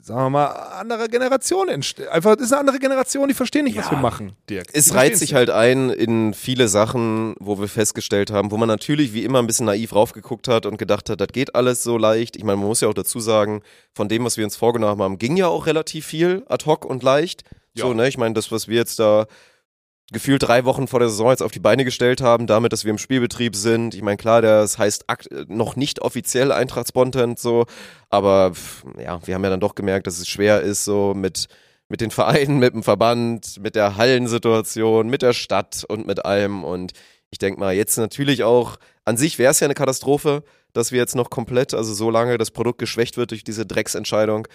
sagen wir mal, anderer Generation entstehen. Einfach, es ist eine andere Generation, die verstehen nicht, was Ja. wir machen, Dirk. Es reiht sich halt ein in viele Sachen, wo wir festgestellt haben, wo man natürlich wie immer ein bisschen naiv raufgeguckt hat und gedacht hat, das geht alles so leicht. Ich meine, man muss ja auch dazu sagen, von dem, was wir uns vorgenommen haben, ging ja auch relativ viel ad hoc und leicht. So, Ja. ne? Ich meine, das, was wir jetzt da gefühlt drei Wochen vor der Saison jetzt auf die Beine gestellt haben, damit, dass wir im Spielbetrieb sind. Ich meine, klar, das heißt noch nicht offiziell Eintracht Spontent so, aber ja, wir haben ja dann doch gemerkt, dass es schwer ist, so mit mit den Vereinen, mit dem Verband, mit der Hallensituation, mit der Stadt und mit allem. Und ich denke mal, jetzt natürlich auch, an sich wäre es ja eine Katastrophe, dass wir jetzt noch komplett, also so lange das Produkt geschwächt wird durch diese Drecksentscheidung.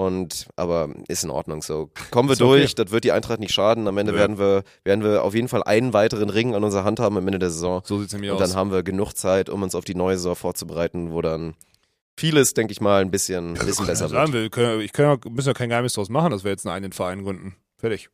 Und aber ist in Ordnung so. Kommen wir Ist okay. durch, das wird die Eintracht nicht schaden. Am Ende Ja. werden wir, werden wir auf jeden Fall einen weiteren Ring an unserer Hand haben am Ende der Saison. So sieht's nämlich Und dann haben wir genug Zeit, um uns auf die neue Saison vorzubereiten, wo dann vieles, denke ich mal, ein bisschen, ein bisschen besser sagen, wird. wir können, ich kann, ja- müssen ja kein Geheimnis draus machen, dass wir jetzt einen eigenen Verein gründen. Fertig.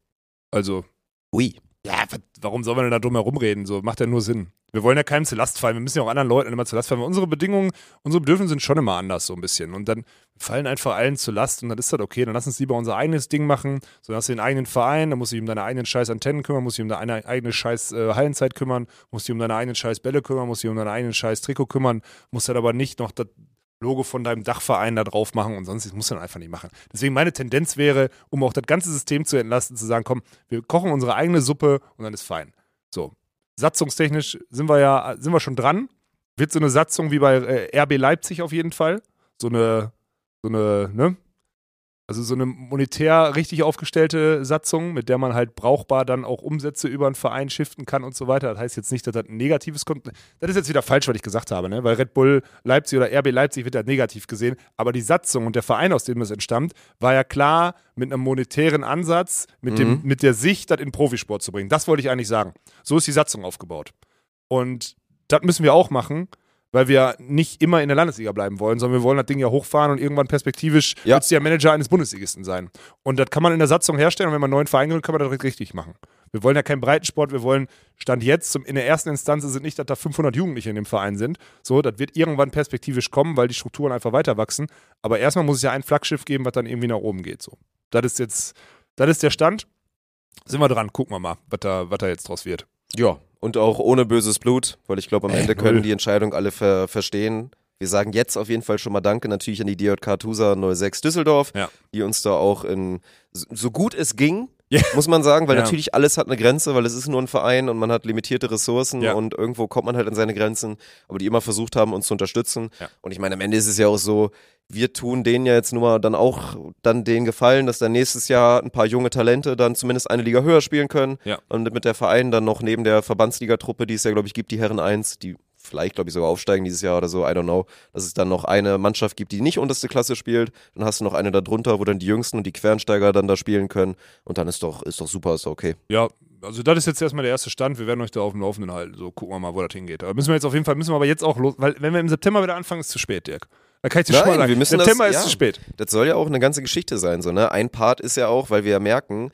Also, Ui. Ja, wa- warum soll man denn da drum herum reden? So, macht ja nur Sinn. Wir wollen ja keinem zur Last fallen. Wir müssen ja auch anderen Leuten immer zur Last fallen. Unsere Bedingungen, unsere Bedürfnisse sind schon immer anders, so ein bisschen. Und dann fallen einfach allen zur Last und dann ist das okay. Dann lass uns lieber unser eigenes Ding machen. So, dann hast du den eigenen Verein, dann musst du dich um deine eigenen scheiß Antennen kümmern, musst dich um deine eigene scheiß äh, Hallenzeit kümmern, musst dich um deine eigenen scheiß Bälle kümmern, musst dich um deinen eigenen scheiß Trikot kümmern, musst dann aber nicht noch das Logo von deinem Dachverein da drauf machen und sonst das musst du dann einfach nicht machen. Deswegen meine Tendenz wäre, um auch das ganze System zu entlasten, zu sagen, komm, wir kochen unsere eigene Suppe und dann ist fein. So. Satzungstechnisch sind wir ja, sind wir schon dran. Wird so eine Satzung wie bei äh, RB Leipzig auf jeden Fall. So eine, so eine, ne? Also so eine monetär richtig aufgestellte Satzung, mit der man halt brauchbar dann auch Umsätze über einen Verein shiften kann und so weiter. Das heißt jetzt nicht, dass das ein negatives kommt. Das ist jetzt wieder falsch, was ich gesagt habe, ne? Weil Red Bull Leipzig oder RB Leipzig wird ja negativ gesehen. Aber die Satzung und der Verein, aus dem es entstammt, war ja klar mit einem monetären Ansatz, mit, dem, Mhm. mit der Sicht, das in Profisport zu bringen. Das wollte ich eigentlich sagen. So ist die Satzung aufgebaut. Und das müssen wir auch machen, weil wir nicht immer in der Landesliga bleiben wollen, sondern wir wollen das Ding ja hochfahren und irgendwann perspektivisch Ja. willst du ja Manager eines Bundesligisten sein. Und das kann man in der Satzung herstellen und wenn man einen neuen Verein gründet, kann man das richtig machen. Wir wollen ja keinen Breitensport, wir wollen Stand jetzt, zum, in der ersten Instanz sind nicht, dass da 500 Jugendliche in dem Verein sind. So, das wird irgendwann perspektivisch kommen, weil die Strukturen einfach weiter wachsen. Aber erstmal muss es ja ein Flaggschiff geben, was dann irgendwie nach oben geht. So. Das ist jetzt, das ist der Stand. Sind wir dran, gucken wir mal, was da, was da jetzt draus wird. Ja, und auch ohne böses Blut, weil ich glaube, am Äh, Ende können die Entscheidung alle ver verstehen. Wir sagen jetzt auf jeden Fall schon mal Danke natürlich an die DJK Tusa 06 Düsseldorf, Ja. die uns da auch in so gut es ging, Ja. muss man sagen, weil Ja. natürlich alles hat eine Grenze, weil es ist nur ein Verein und man hat limitierte Ressourcen Ja. und irgendwo kommt man halt an seine Grenzen, aber die immer versucht haben, uns zu unterstützen. Und ich meine, am Ende ist es ja auch so, wir tun denen ja jetzt nur mal dann auch dann den Gefallen, dass dann nächstes Jahr ein paar junge Talente dann zumindest eine Liga höher spielen können und mit der Verein dann noch neben der Verbandsligatruppe, die es ja glaube ich gibt, die Herren 1, die vielleicht glaube ich sogar aufsteigen dieses Jahr oder so, I don't know, dass es dann noch eine Mannschaft gibt, die nicht unterste Klasse spielt, dann hast du noch eine da drunter, wo dann die Jüngsten und die Quernsteiger dann da spielen können und dann ist doch ist doch super, ist doch okay. Ja, also das ist jetzt erstmal der erste Stand. Wir werden euch da auf dem Laufenden halten. So gucken wir mal, wo das hingeht. Aber müssen wir jetzt auf jeden Fall, müssen wir aber jetzt auch los, weil wenn wir im September wieder anfangen, ist es zu spät, Dirk. Da kann ich dir schon Nein, mal sagen. wir müssen September das- ist ja. zu spät. Das soll ja auch eine ganze Geschichte sein, so, ne? Ein Part ist ja auch, weil wir ja merken,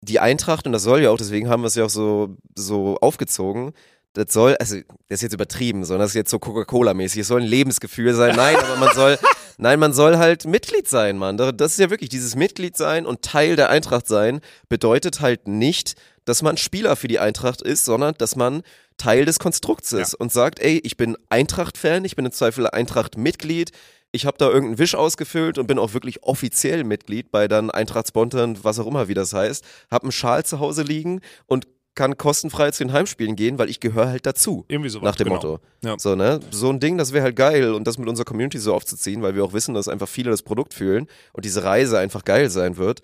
die Eintracht, und das soll ja auch, deswegen haben wir es ja auch so, so aufgezogen, das soll, also, das ist jetzt übertrieben, sondern das ist jetzt so Coca-Cola-mäßig, es soll ein Lebensgefühl sein. Nein, aber man soll, nein, man soll halt Mitglied sein, Mann. Das ist ja wirklich dieses Mitglied sein und Teil der Eintracht sein, bedeutet halt nicht, dass man Spieler für die Eintracht ist, sondern dass man Teil des Konstrukts ist und sagt, ey, ich bin Eintracht-Fan, ich bin im Zweifel Eintracht-Mitglied, ich habe da irgendeinen Wisch ausgefüllt und bin auch wirklich offiziell Mitglied bei dann Eintracht Spontan, was auch immer, wie das heißt, habe einen Schal zu Hause liegen und kann kostenfrei zu den Heimspielen gehen, weil ich gehöre halt dazu. Irgendwie sowas. Nach dem genau. Motto. Ja. So, ne? So ein Ding, das wäre halt geil und das mit unserer Community so aufzuziehen, weil wir auch wissen, dass einfach viele das Produkt fühlen und diese Reise einfach geil sein wird.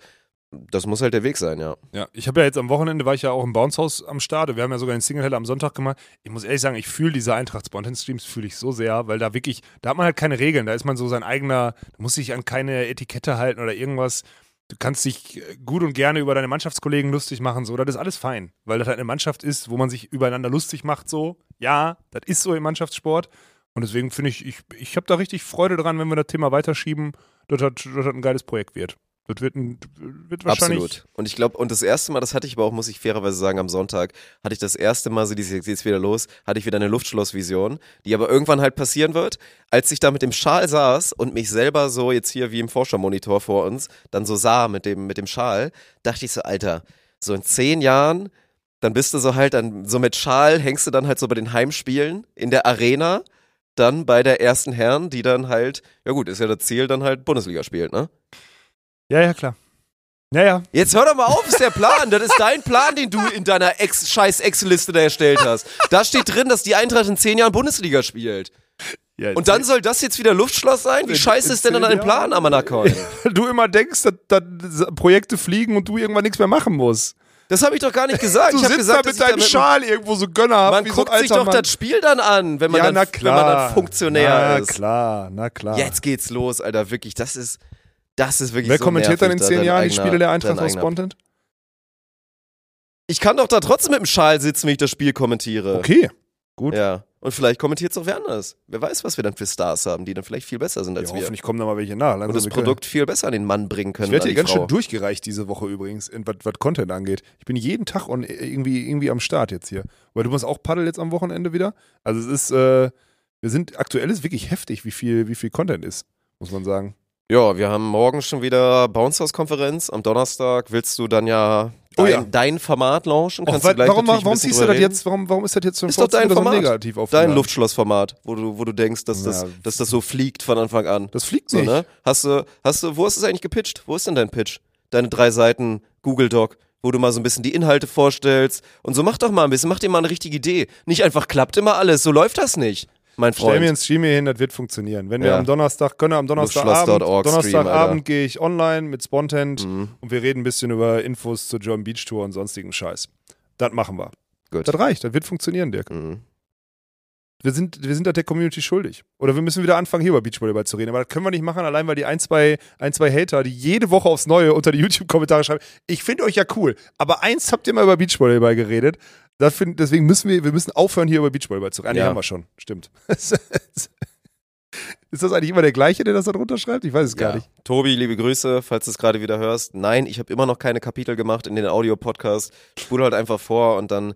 Das muss halt der Weg sein, ja. Ja, ich habe ja jetzt am Wochenende, war ich ja auch im Bounce House am Start. Wir haben ja sogar den Single Heller am Sonntag gemacht. Ich muss ehrlich sagen, ich fühle diese Eintracht Spontan Streams fühle ich so sehr, weil da wirklich, da hat man halt keine Regeln. Da ist man so sein eigener, da muss sich an keine Etikette halten oder irgendwas. Du kannst dich äh, gut und gerne über deine Mannschaftskollegen lustig machen, so. Das ist alles fein, weil das halt eine Mannschaft ist, wo man sich übereinander lustig macht, so. Ja, das ist so im Mannschaftssport. Und deswegen finde ich, ich, ich habe da richtig Freude dran, wenn wir das Thema weiterschieben, dass das, dass das ein geiles Projekt wird. Das wird, ein, wird wahrscheinlich. Absolut. Und ich glaube, und das erste Mal, das hatte ich aber auch, muss ich fairerweise sagen, am Sonntag, hatte ich das erste Mal, so dieses, jetzt wieder los, hatte ich wieder eine Luftschlossvision, die aber irgendwann halt passieren wird, als ich da mit dem Schal saß und mich selber so jetzt hier wie im Forschermonitor vor uns dann so sah mit dem, mit dem Schal, dachte ich so, Alter, so in zehn Jahren, dann bist du so halt dann, so mit Schal hängst du dann halt so bei den Heimspielen in der Arena, dann bei der ersten Herren, die dann halt, ja gut, ist ja das Ziel, dann halt Bundesliga spielt, ne? Ja, ja, klar. Ja, ja. Jetzt hör doch mal auf, ist der Plan. Das ist dein Plan, den du in deiner Ex scheiß Excel-Liste da erstellt hast. Da steht drin, dass die Eintracht in zehn Jahren Bundesliga spielt. ja Und dann soll das jetzt wieder Luftschloss sein? Wie scheiße ist denn an zehn deinem Plan? Amanacoin? du immer denkst, dass, dass Projekte fliegen und du irgendwann nichts mehr machen musst. Das habe ich doch gar nicht gesagt. Du ich sitzt gesagt, da mit deinem Schal irgendwo so gönnerhaft Man wie so ein guckt sich doch Mann. das Spiel dann an, wenn man, ja, dann, na wenn man klar. dann Funktionär na, ist. klar, na klar. Jetzt geht's los, Alter. Wirklich, das ist, das ist wirklich Wer so kommentiert dann in zehn Jahren die Spiele der Eintracht aus Spontan? Ich kann doch da trotzdem mit dem Schal sitzen, wenn ich das Spiel kommentiere. Okay, gut. Ja. Und vielleicht kommentiert es auch wer anders. Wer weiß, was wir dann für Stars haben, die dann vielleicht viel besser sind Ja, als wir. hoffentlich kommen da mal welche nach. Und Langsam, das wir können- Produkt viel besser an den Mann bringen können. Ich werde hier ganz Frau. schön durchgereicht diese Woche übrigens, was Content angeht. Ich bin jeden Tag on, irgendwie, irgendwie am Start jetzt hier. Weil du musst auch paddeln jetzt am Wochenende wieder. Also es ist, äh, wir sind, aktuell ist wirklich heftig, wie viel, wie viel Content ist, muss man sagen. Ja, wir haben morgen schon wieder Bounce House Konferenz. Am Donnerstag willst du dann ja Oh dein, ja. dein Format launchen. Och, Kannst wa- du gleich warum warum ziehst du das reden. jetzt, warum, warum ist das jetzt so Ist doch dein so Format. negativ Dein aufgeladen? Luftschlossformat, wo du, wo du denkst, dass das, Ja. dass das so fliegt von Anfang an. Das fliegt So, nicht. ne? Hast du, hast du, wo hast du es eigentlich gepitcht? Wo ist denn dein Pitch? Deine drei Seiten Google Doc, wo du mal so ein bisschen die Inhalte vorstellst. Und so mach doch mal ein bisschen, mach dir mal eine richtige Idee. Nicht einfach klappt immer alles, so läuft das nicht, mein Stell mir Freund. einen Stream hier hin, das wird funktionieren. Wenn wir Ja. am Donnerstag können, am Donnerstagabend, Donnerstagabend gehe ich online mit Spontent Mhm. und wir reden ein bisschen über Infos zur John Beach Tour und sonstigen Scheiß. Das machen wir. Gut. Das reicht, das wird funktionieren, Dirk. Mhm. Wir sind, wir sind das der Community schuldig. Oder wir müssen wieder anfangen, hier über Beachvolleyball zu reden. Aber das können wir nicht machen, allein weil die ein, zwei, ein, zwei Hater, die jede Woche aufs Neue unter die YouTube-Kommentare schreiben, ich finde euch ja cool, aber eins habt ihr mal über Beachvolleyball geredet. Find, deswegen müssen wir, wir müssen aufhören, hier über Beachvolleyball zu reden. Ah, nee, Ja. haben wir schon. Stimmt. Ist das eigentlich immer der gleiche, der das da drunter schreibt? Ich weiß es gar Ja. nicht. Tobi, liebe Grüße, falls du es gerade wieder hörst. Nein, ich habe immer noch keine Kapitel gemacht in den Audio-Podcast. Spule halt einfach vor und dann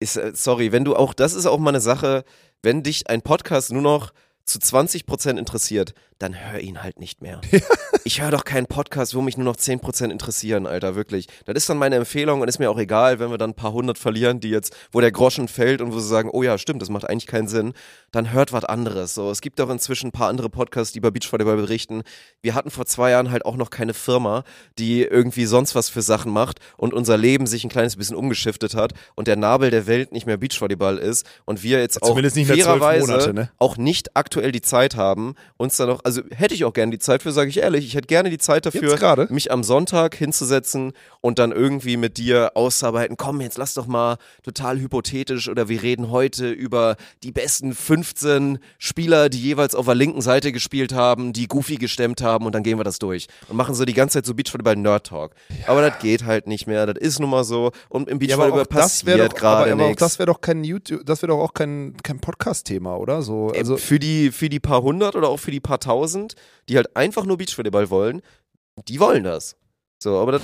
ist, äh, sorry, wenn du auch, das ist auch mal eine Sache, wenn dich ein Podcast nur noch zu 20% interessiert, dann hör ihn halt nicht mehr. Ich höre doch keinen Podcast, wo mich nur noch 10% interessieren, Alter, wirklich. Das ist dann meine Empfehlung und ist mir auch egal, wenn wir dann ein paar hundert verlieren, die jetzt, wo der Groschen fällt und wo sie sagen, oh ja, stimmt, das macht eigentlich keinen Sinn, dann hört was anderes. So, es gibt auch inzwischen ein paar andere Podcasts, die über Beachvolleyball berichten. Wir hatten vor zwei Jahren halt auch noch keine Firma, die irgendwie sonst was für Sachen macht und unser Leben sich ein kleines bisschen umgeschiftet hat und der Nabel der Welt nicht mehr Beachvolleyball ist und wir jetzt auch mehr zwölf fairerweise Monate, ne? auch nicht aktuell die Zeit haben, uns dann noch, also hätte ich auch gerne die Zeit für, sage ich ehrlich, ich hätte gerne die Zeit dafür, mich am Sonntag hinzusetzen und dann irgendwie mit dir auszuarbeiten, komm, jetzt lass doch mal total hypothetisch oder wir reden heute über die besten 15 Spieler, die jeweils auf der linken Seite gespielt haben, die Goofy gestemmt haben und dann gehen wir das durch und machen so die ganze Zeit so Beachvolleyball Nerd Talk. Aber das geht halt nicht mehr, das ist nun mal so und im Ja, Beachvolleyball wäre passiert gerade nichts. das wäre doch kein YouTube, das wäre doch auch kein, kein Podcast-Thema, oder? So, also, für die, für die paar hundert oder auch für die paar tausend, die halt einfach nur Beachvolleyball wollen, die wollen das. So, aber das,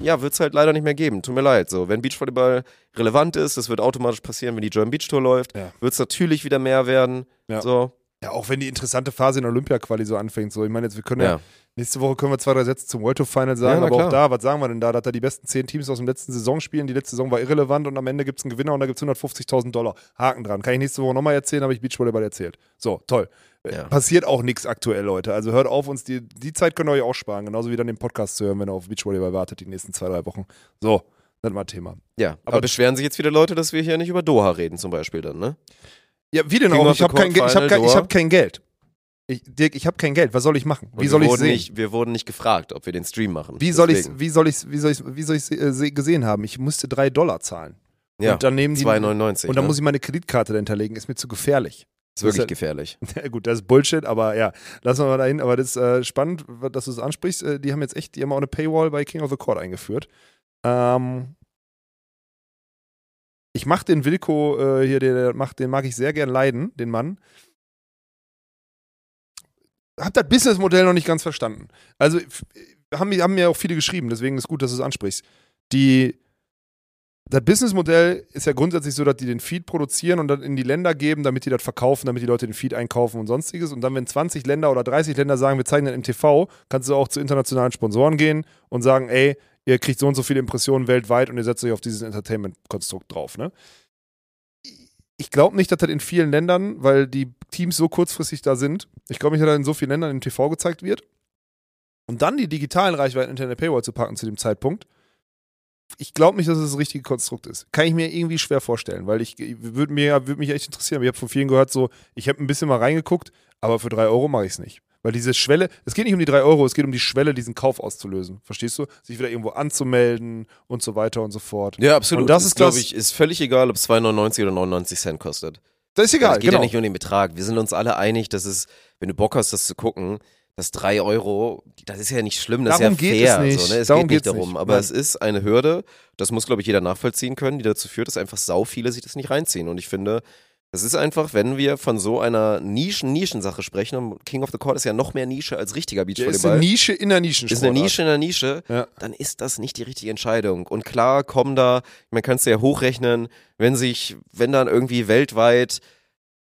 ja, wird es halt leider nicht mehr geben. Tut mir leid. So, wenn Beachvolleyball relevant ist, das wird automatisch passieren, wenn die German Beach Tour läuft, Ja. wird es natürlich wieder mehr werden. Ja. So, ja, auch wenn die interessante Phase in der Olympia-Quali so anfängt. So, ich meine, jetzt, wir können ja. ja. nächste Woche können wir zwei, drei Sätze zum World Tour Final sagen, Ja, aber auch klar. da, was sagen wir denn da? Dass da die besten zehn Teams aus dem letzten Saison spielen. Die letzte Saison war irrelevant und am Ende gibt es einen Gewinner und da gibt es 150.000 Dollar. Haken dran. Kann ich nächste Woche nochmal erzählen, habe ich Beachvolleyball erzählt. So, toll. Äh, Ja. Passiert auch nichts aktuell, Leute. Also hört auf, uns die, die Zeit könnt ihr euch auch sparen. Genauso wie dann den Podcast zu hören, wenn ihr auf Beachvolleyball wartet, die nächsten zwei, drei Wochen. So, das mal Thema. Ja, aber, Aber- beschweren sich jetzt wieder Leute, dass wir hier nicht über Doha reden, zum Beispiel dann, ne? Ja, wie denn King auch? Ich habe kein, Ge- ich hab kein, ich hab kein Geld. Ich, Dirk, ich habe kein Geld. Was soll ich machen? Wie soll wir ich wurden sehen? nicht, Wir wurden nicht gefragt, ob wir den Stream machen. Wie soll ich wie soll ich wie soll ich wie soll ich äh, se- gesehen haben? Ich musste drei Dollar zahlen. Ja, und dann nehmen die 2,99. und dann ne? muss ich meine Kreditkarte dahinterlegen. Ist mir zu gefährlich. Ist wirklich das- gefährlich. Ja, gut, das ist Bullshit, aber ja, lassen wir mal dahin. Aber das ist äh, spannend, dass du es ansprichst. Äh, die haben jetzt echt, die haben auch eine Paywall bei King of the Court eingeführt. Ähm, ich mach den Wilko äh, hier, macht, den mag ich sehr gern leiden, den Mann. Hab das Businessmodell noch nicht ganz verstanden. Also haben, mir- haben mir auch viele geschrieben, deswegen ist gut, dass du es ansprichst. Die das Businessmodell ist ja grundsätzlich so, dass die den Feed produzieren und dann in die Länder geben, damit die das verkaufen, damit die Leute den Feed einkaufen und sonstiges. Und dann, wenn 20 Länder oder 30 Länder sagen, wir zeigen den im TV, kannst du auch zu internationalen Sponsoren gehen und sagen, ey, ihr kriegt so und so viele Impressionen weltweit und ihr setzt euch auf dieses Entertainment-Konstrukt drauf. Ne? Ich glaube nicht, dass das in vielen Ländern, weil die Teams so kurzfristig da sind, ich glaube nicht, dass das in so vielen Ländern im TV gezeigt wird. Und dann die digitalen Reichweiten hinter eine Paywall zu packen zu dem Zeitpunkt, ich glaube nicht, dass es das richtige Konstrukt ist. Kann ich mir irgendwie schwer vorstellen, weil ich würde mir würd mich echt interessieren. Ich habe von vielen gehört, so, ich habe ein bisschen mal reingeguckt, aber für drei Euro mache ich es nicht. Weil diese Schwelle, es geht nicht um die drei Euro, es geht um die Schwelle, diesen Kauf auszulösen. Verstehst du? Sich wieder irgendwo anzumelden und so weiter und so fort. Ja, absolut. Und das ist, glaube ich, ist völlig egal, ob es 2,99 oder 99 Cent kostet. Das ist egal, es geht genau. ja nicht um den Betrag. Wir sind uns alle einig, dass es, wenn du Bock hast, das zu gucken, dass 3 Euro, das ist ja nicht schlimm, das Darum ist ja geht fair. es nicht. So, ne? Es Darum geht nicht darum. nicht. Aber Nein. es ist eine Hürde, das muss, glaube ich, jeder nachvollziehen können, die dazu führt, dass einfach sau viele sich das nicht reinziehen. Und ich finde, das ist einfach, wenn wir von so einer Nischen-Nischensache sprechen, und King of the Court ist ja noch mehr Nische als richtiger Der ist Beachvolleyball. eine Nische in der Nische. ist eine Nische in der Nische, Ja. dann ist das nicht die richtige Entscheidung. Und klar kommen da, man kann es ja hochrechnen, wenn sich, wenn dann irgendwie weltweit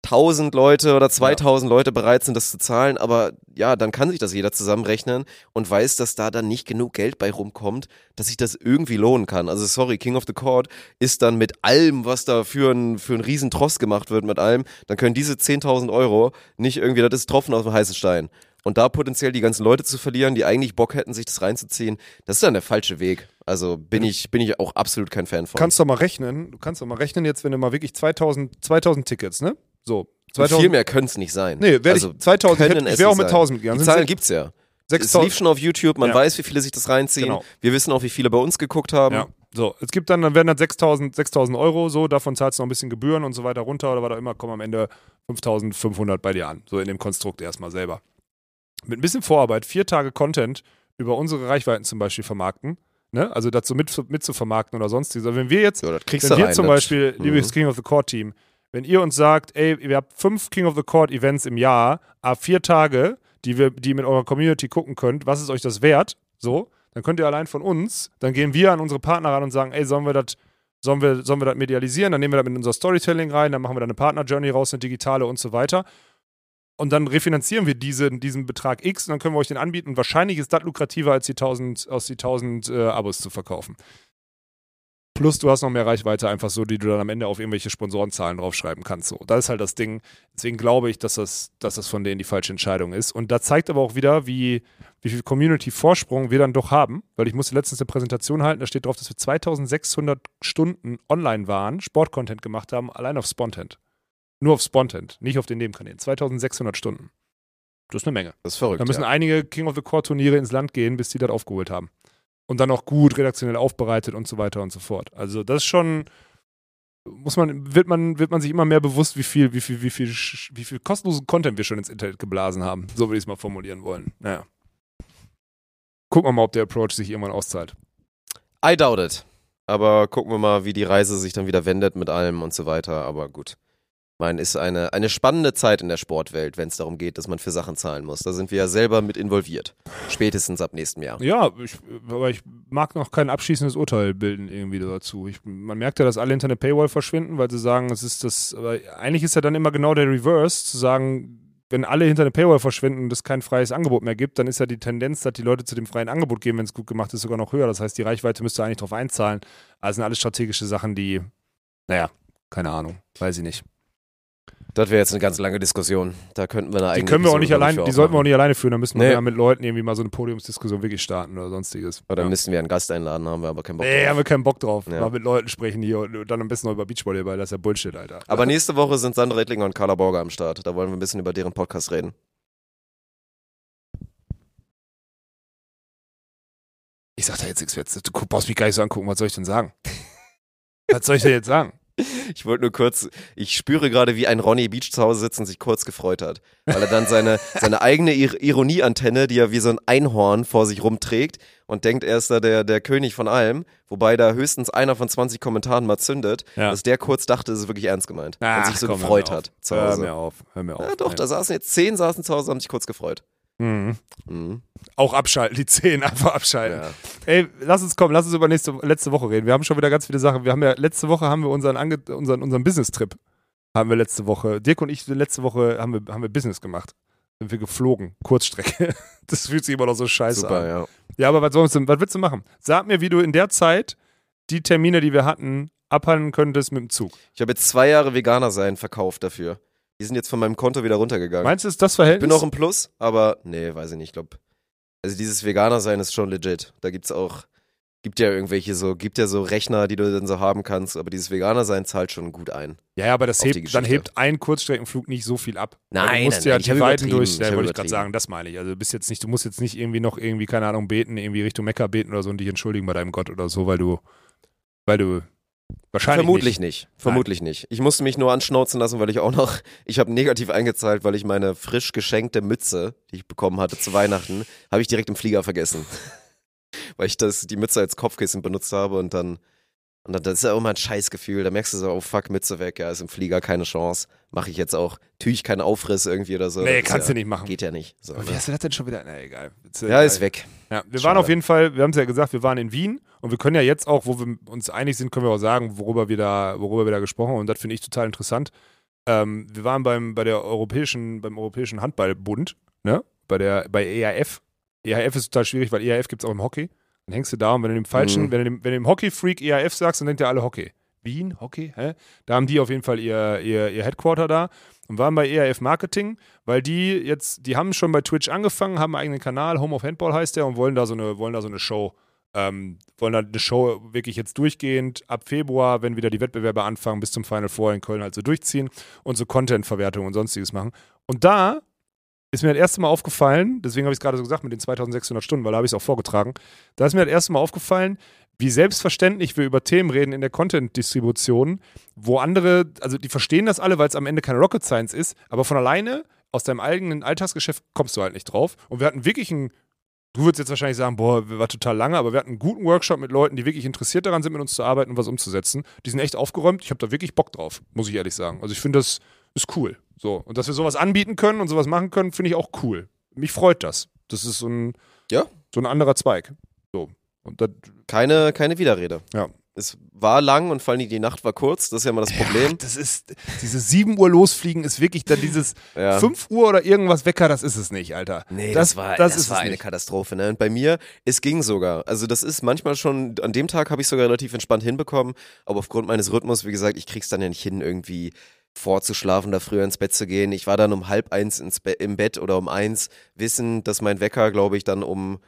1000 Leute oder 2000 Leute bereit sind, das zu zahlen, aber ja, dann kann sich das jeder zusammenrechnen und weiß, dass da dann nicht genug Geld bei rumkommt, dass sich das irgendwie lohnen kann. Also sorry, King of the Court ist dann mit allem, was da für ein, für ein Riesentross gemacht wird, mit allem, dann können diese 10.000 Euro nicht irgendwie, das ist Tropfen aus dem heißen Stein. Und da potenziell die ganzen Leute zu verlieren, die eigentlich Bock hätten, sich das reinzuziehen, das ist dann der falsche Weg. Also bin ich, bin ich auch absolut kein Fan von. kannst doch mal rechnen. Du kannst doch mal rechnen jetzt, wenn du mal wirklich 2000, 2000 Tickets, ne? So. Und 2000, viel mehr können es nicht sein. Nee, werde also, ich 2000, ich, können hätte- ich es wäre auch mit sein. 1000 gegangen. Die Zahlen se- gibt's ja. Es 6000 lief schon auf YouTube, man Ja. weiß, wie viele sich das reinziehen. Genau. Wir wissen auch, wie viele bei uns geguckt haben. Ja, so. Es gibt dann, dann werden dann 6000, 6000 Euro, so, davon zahlst du noch ein bisschen Gebühren und so weiter runter oder was auch immer, kommen am Ende 5500 bei dir an. So in dem Konstrukt erstmal selber. Mit ein bisschen Vorarbeit, vier Tage Content über unsere Reichweiten zum Beispiel vermarkten, ne? Also dazu mit, mit zu vermarkten oder sonstiges. Also wenn wir jetzt, Ja, wenn wir rein. zum Beispiel, Mhm. liebes King of the Court Team, wenn ihr uns sagt, ey, ihr habt fünf King of the Court Events im Jahr, a vier Tage, die wir, die mit eurer Community gucken könnt, was ist euch das wert? So, dann könnt ihr allein von uns, dann gehen wir an unsere Partner ran und sagen, ey, sollen wir das Sollen wir, sollen wir das medialisieren? Dann nehmen wir das mit unser Storytelling rein, dann machen wir da eine Partner-Journey raus, eine digitale und so weiter. Und dann refinanzieren wir diese, diesen Betrag X und dann können wir euch den anbieten. Wahrscheinlich ist das lukrativer, als die 1000, aus die 1000 äh, Abos zu verkaufen. Plus du hast noch mehr Reichweite einfach so, die du dann am Ende auf irgendwelche Sponsorenzahlen draufschreiben kannst. So, das ist halt das Ding. Deswegen glaube ich, dass das, dass das von denen die falsche Entscheidung ist. Und da zeigt aber auch wieder, wie, wie viel Community-Vorsprung wir dann doch haben. Weil ich musste letztens eine Präsentation halten, da steht drauf, dass wir 2600 Stunden online waren, Sportcontent gemacht haben, allein auf Spontent. Nur auf Spontent, nicht auf den Nebenkanälen. 2600 Stunden. Das ist eine Menge. Das ist verrückt. Da müssen ja. einige King of the Court Turniere ins Land gehen, bis die das aufgeholt haben. Und dann auch gut redaktionell aufbereitet und so weiter und so fort. Also das ist schon, muss man, wird man, wird man sich immer mehr bewusst, wie viel, wie viel, wie viel, wie viel kostenlosen Content wir schon ins Internet geblasen haben. So würde ich es mal formulieren wollen. Naja. Gucken wir mal, ob der Approach sich irgendwann auszahlt. I doubt it. Aber gucken wir mal, wie die Reise sich dann wieder wendet mit allem und so weiter. Aber gut. Meine, ist eine, eine spannende Zeit in der Sportwelt, wenn es darum geht, dass man für Sachen zahlen muss. Da sind wir ja selber mit involviert. Spätestens ab nächstem Jahr. Ja, ich, aber ich mag noch kein abschließendes Urteil bilden irgendwie dazu. Ich, man merkt ja, dass alle hinter eine Paywall verschwinden, weil sie sagen, es ist das, aber eigentlich ist ja dann immer genau der Reverse, zu sagen, wenn alle hinter eine Paywall verschwinden und es kein freies Angebot mehr gibt, dann ist ja die Tendenz, dass die Leute zu dem freien Angebot gehen, wenn es gut gemacht ist, sogar noch höher. Das heißt, die Reichweite müsste eigentlich darauf einzahlen. Also sind alles strategische Sachen, die, naja, keine Ahnung, weiß ich nicht. Das wäre jetzt eine ganz lange Diskussion. Da könnten wir eine Die eigene können wir auch nicht allein, die sollten wir auch nicht alleine führen, da müssen wir Nee. ja mit Leuten irgendwie mal so eine Podiumsdiskussion wirklich starten oder sonstiges. Oder ja. müssten wir einen Gast einladen, haben wir aber keinen Bock Nee, haben drauf. wir keinen Bock drauf. Ja. Mal mit Leuten sprechen hier und dann am besten noch über Beachvolleyball, das ist ja Bullshit, Alter. Aber nächste Woche sind Sandra Rettlinger und Carla Borger am Start. Da wollen wir ein bisschen über deren Podcast reden. Ich sag da jetzt nichts jetzt. Du brauchst mich gar nicht so angucken, was soll ich denn sagen? was soll ich denn jetzt sagen? Ich wollte nur kurz, ich spüre gerade, wie ein Ronny Beach zu Hause sitzt und sich kurz gefreut hat. Weil er dann seine, seine eigene Ir Ironieantenne, die er wie so ein Einhorn vor sich rumträgt und denkt, er ist da der, der König von allem, wobei da höchstens einer von 20 Kommentaren mal zündet, Ja. dass der kurz dachte, es ist wirklich ernst gemeint und Ach, sich so komm, hör gefreut hat zu Hör Hause. mir auf, hör mir auf. Ja, doch, Nee. da saßen jetzt zehn saßen zu Hause und haben sich kurz gefreut. Mhm. Mhm. Auch abschalten, die Zehen einfach abschalten. Ja. Ey, lass uns kommen, lass uns über nächste, letzte Woche reden. Wir haben schon wieder ganz viele Sachen. Wir haben ja, letzte Woche haben wir unseren, Ange unseren, unseren Business-Trip. Haben wir letzte Woche. Dirk und ich, letzte Woche haben wir, haben wir Business gemacht. Sind wir geflogen. Kurzstrecke. Das fühlt sich immer noch so scheiße Super, an. ja. Ja, aber was, sollst du, was willst du machen? Sag mir, wie du in der Zeit die Termine, die wir hatten, abhandeln könntest mit dem Zug. Ich habe jetzt zwei Jahre Veganer sein verkauft dafür. Die sind jetzt von meinem Konto wieder runtergegangen. Meinst du, ist das Ich Verhältnis? bin auch im Plus, aber nee, weiß ich nicht. Ich glaube, also dieses Veganer sein ist schon legit. Da gibt's auch, gibt ja irgendwelche so, gibt ja so Rechner, die du dann so haben kannst, aber dieses Veganer sein zahlt schon gut ein. ja, ja, aber das hebt, dann hebt ein Kurzstreckenflug nicht so viel ab. Nein, Weil du musst nein, ja nein, ich die Weiten durch, ich wollte ich gerade sagen, das meine ich. Also du bist jetzt nicht, du musst jetzt nicht irgendwie noch irgendwie, keine Ahnung, beten, irgendwie Richtung Mekka beten oder so und dich entschuldigen bei deinem Gott oder so, weil du, weil du wahrscheinlich Vermutlich nicht. nicht. Vermutlich nicht. Ich musste mich nur anschnauzen lassen, weil ich auch noch, ich habe negativ eingezahlt, weil ich meine frisch geschenkte Mütze, die ich bekommen hatte zu Weihnachten, habe ich direkt im Flieger vergessen. weil ich das, die Mütze als Kopfkissen benutzt habe und dann, und dann, das ist ja immer ein Scheißgefühl. Da merkst du so, oh fuck, Mütze weg, ja, ist im Flieger keine Chance. Mache ich jetzt auch. Tue ich keinen Aufriss irgendwie oder so. Nee, Das kannst ja, du nicht machen. Geht ja nicht. So, Aber wie ne? hast du das denn schon wieder? Na, egal. Ist, Ja, ist weg. Ja, wir Schade. waren auf jeden Fall, wir haben es ja gesagt, wir waren in Wien und wir können ja jetzt auch, wo wir uns einig sind, können wir auch sagen, worüber wir da, worüber wir da gesprochen haben. Und das finde ich total interessant. Ähm, wir waren beim, bei der europäischen, beim Europäischen Handballbund, ne? Bei der, bei EAF. EAF ist total schwierig, weil EAF gibt es auch im Hockey. Dann hängst du da und wenn du dem falschen, Mhm. wenn du dem, wenn du dem Hockey-Freak EAF sagst, dann denkt ja alle Hockey. Wien, Hockey, hä? Da haben die auf jeden Fall ihr, ihr, ihr Headquarter da und waren bei EAF Marketing, weil die jetzt, die haben schon bei Twitch angefangen, haben einen eigenen Kanal, Home of Handball heißt der und wollen da so eine, wollen da so eine Show, ähm, wollen da eine Show wirklich jetzt durchgehend ab Februar, wenn wieder die Wettbewerbe anfangen, bis zum Final Four in Köln halt so durchziehen und so Content-Verwertung und sonstiges machen. Und da ist mir das erste Mal aufgefallen, deswegen habe ich es gerade so gesagt mit den 2600 Stunden, weil da habe ich es auch vorgetragen, da ist mir das erste Mal aufgefallen, wie selbstverständlich wir über Themen reden in der Content-Distribution, wo andere, also die verstehen das alle, weil es am Ende keine Rocket Science ist, aber von alleine aus deinem eigenen Alltagsgeschäft kommst du halt nicht drauf. Und wir hatten wirklich ein Du würdest jetzt wahrscheinlich sagen, boah, war total lange, aber wir hatten einen guten Workshop mit Leuten, die wirklich interessiert daran sind, mit uns zu arbeiten und was umzusetzen. Die sind echt aufgeräumt. Ich habe da wirklich Bock drauf, muss ich ehrlich sagen. Also ich finde, das ist cool. So. Und dass wir sowas anbieten können und sowas machen können, finde ich auch cool. Mich freut das. Das ist so ein, Ja. so ein anderer Zweig. So. Und das, Keine, keine Widerrede. ja. Es war lang und vor allem die Nacht war kurz, das ist ja immer das Problem. Das ist, diese 7 Uhr losfliegen ist wirklich dann dieses Ja. 5 Uhr oder irgendwas Wecker, das ist es nicht, Alter. Nee, das, war, das das ist war eine nicht. Katastrophe. Ne? Und bei mir, es ging sogar. Also das ist manchmal schon, an dem Tag habe ich sogar relativ entspannt hinbekommen, aber aufgrund meines Rhythmus, wie gesagt, ich krieg's dann ja nicht hin, irgendwie vorzuschlafen oder früher ins Bett zu gehen. Ich war dann um halb eins ins Be im Bett oder um eins, wissen, dass mein Wecker, glaube ich, dann um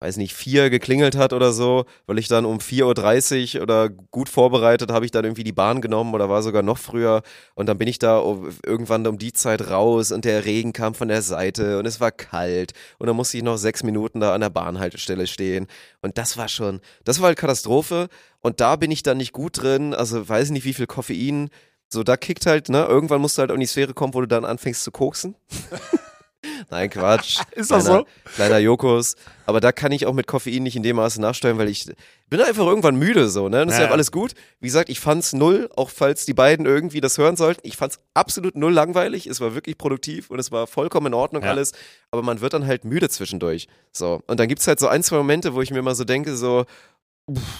weiß nicht, vier geklingelt hat oder so, weil ich dann um 4.30 Uhr oder gut vorbereitet habe ich dann irgendwie die Bahn genommen oder war sogar noch früher. Und dann bin ich da irgendwann um die Zeit raus und der Regen kam von der Seite und es war kalt. Und dann musste ich noch sechs Minuten da an der Bahnhaltestelle stehen. Und das war schon, das war halt Katastrophe. Und da bin ich dann nicht gut drin, also weiß nicht wie viel Koffein, so da kickt halt, ne, irgendwann musst du halt in die Sphäre kommen, wo du dann anfängst zu koksen. Nein, Quatsch. Ist das Kleiner- so? Kleiner Jokos. Aber da kann ich auch mit Koffein nicht in dem Maße nachsteuern, weil ich bin einfach irgendwann müde so, ne? Das ist ja Ja. auch alles gut. Wie gesagt, ich fand's null, auch falls die beiden irgendwie das hören sollten. Ich fand's absolut null langweilig. Es war wirklich produktiv und es war vollkommen in Ordnung Ja. alles. Aber man wird dann halt müde zwischendurch. So. Und dann gibt's halt so ein, zwei Momente, wo ich mir mal so denke, so,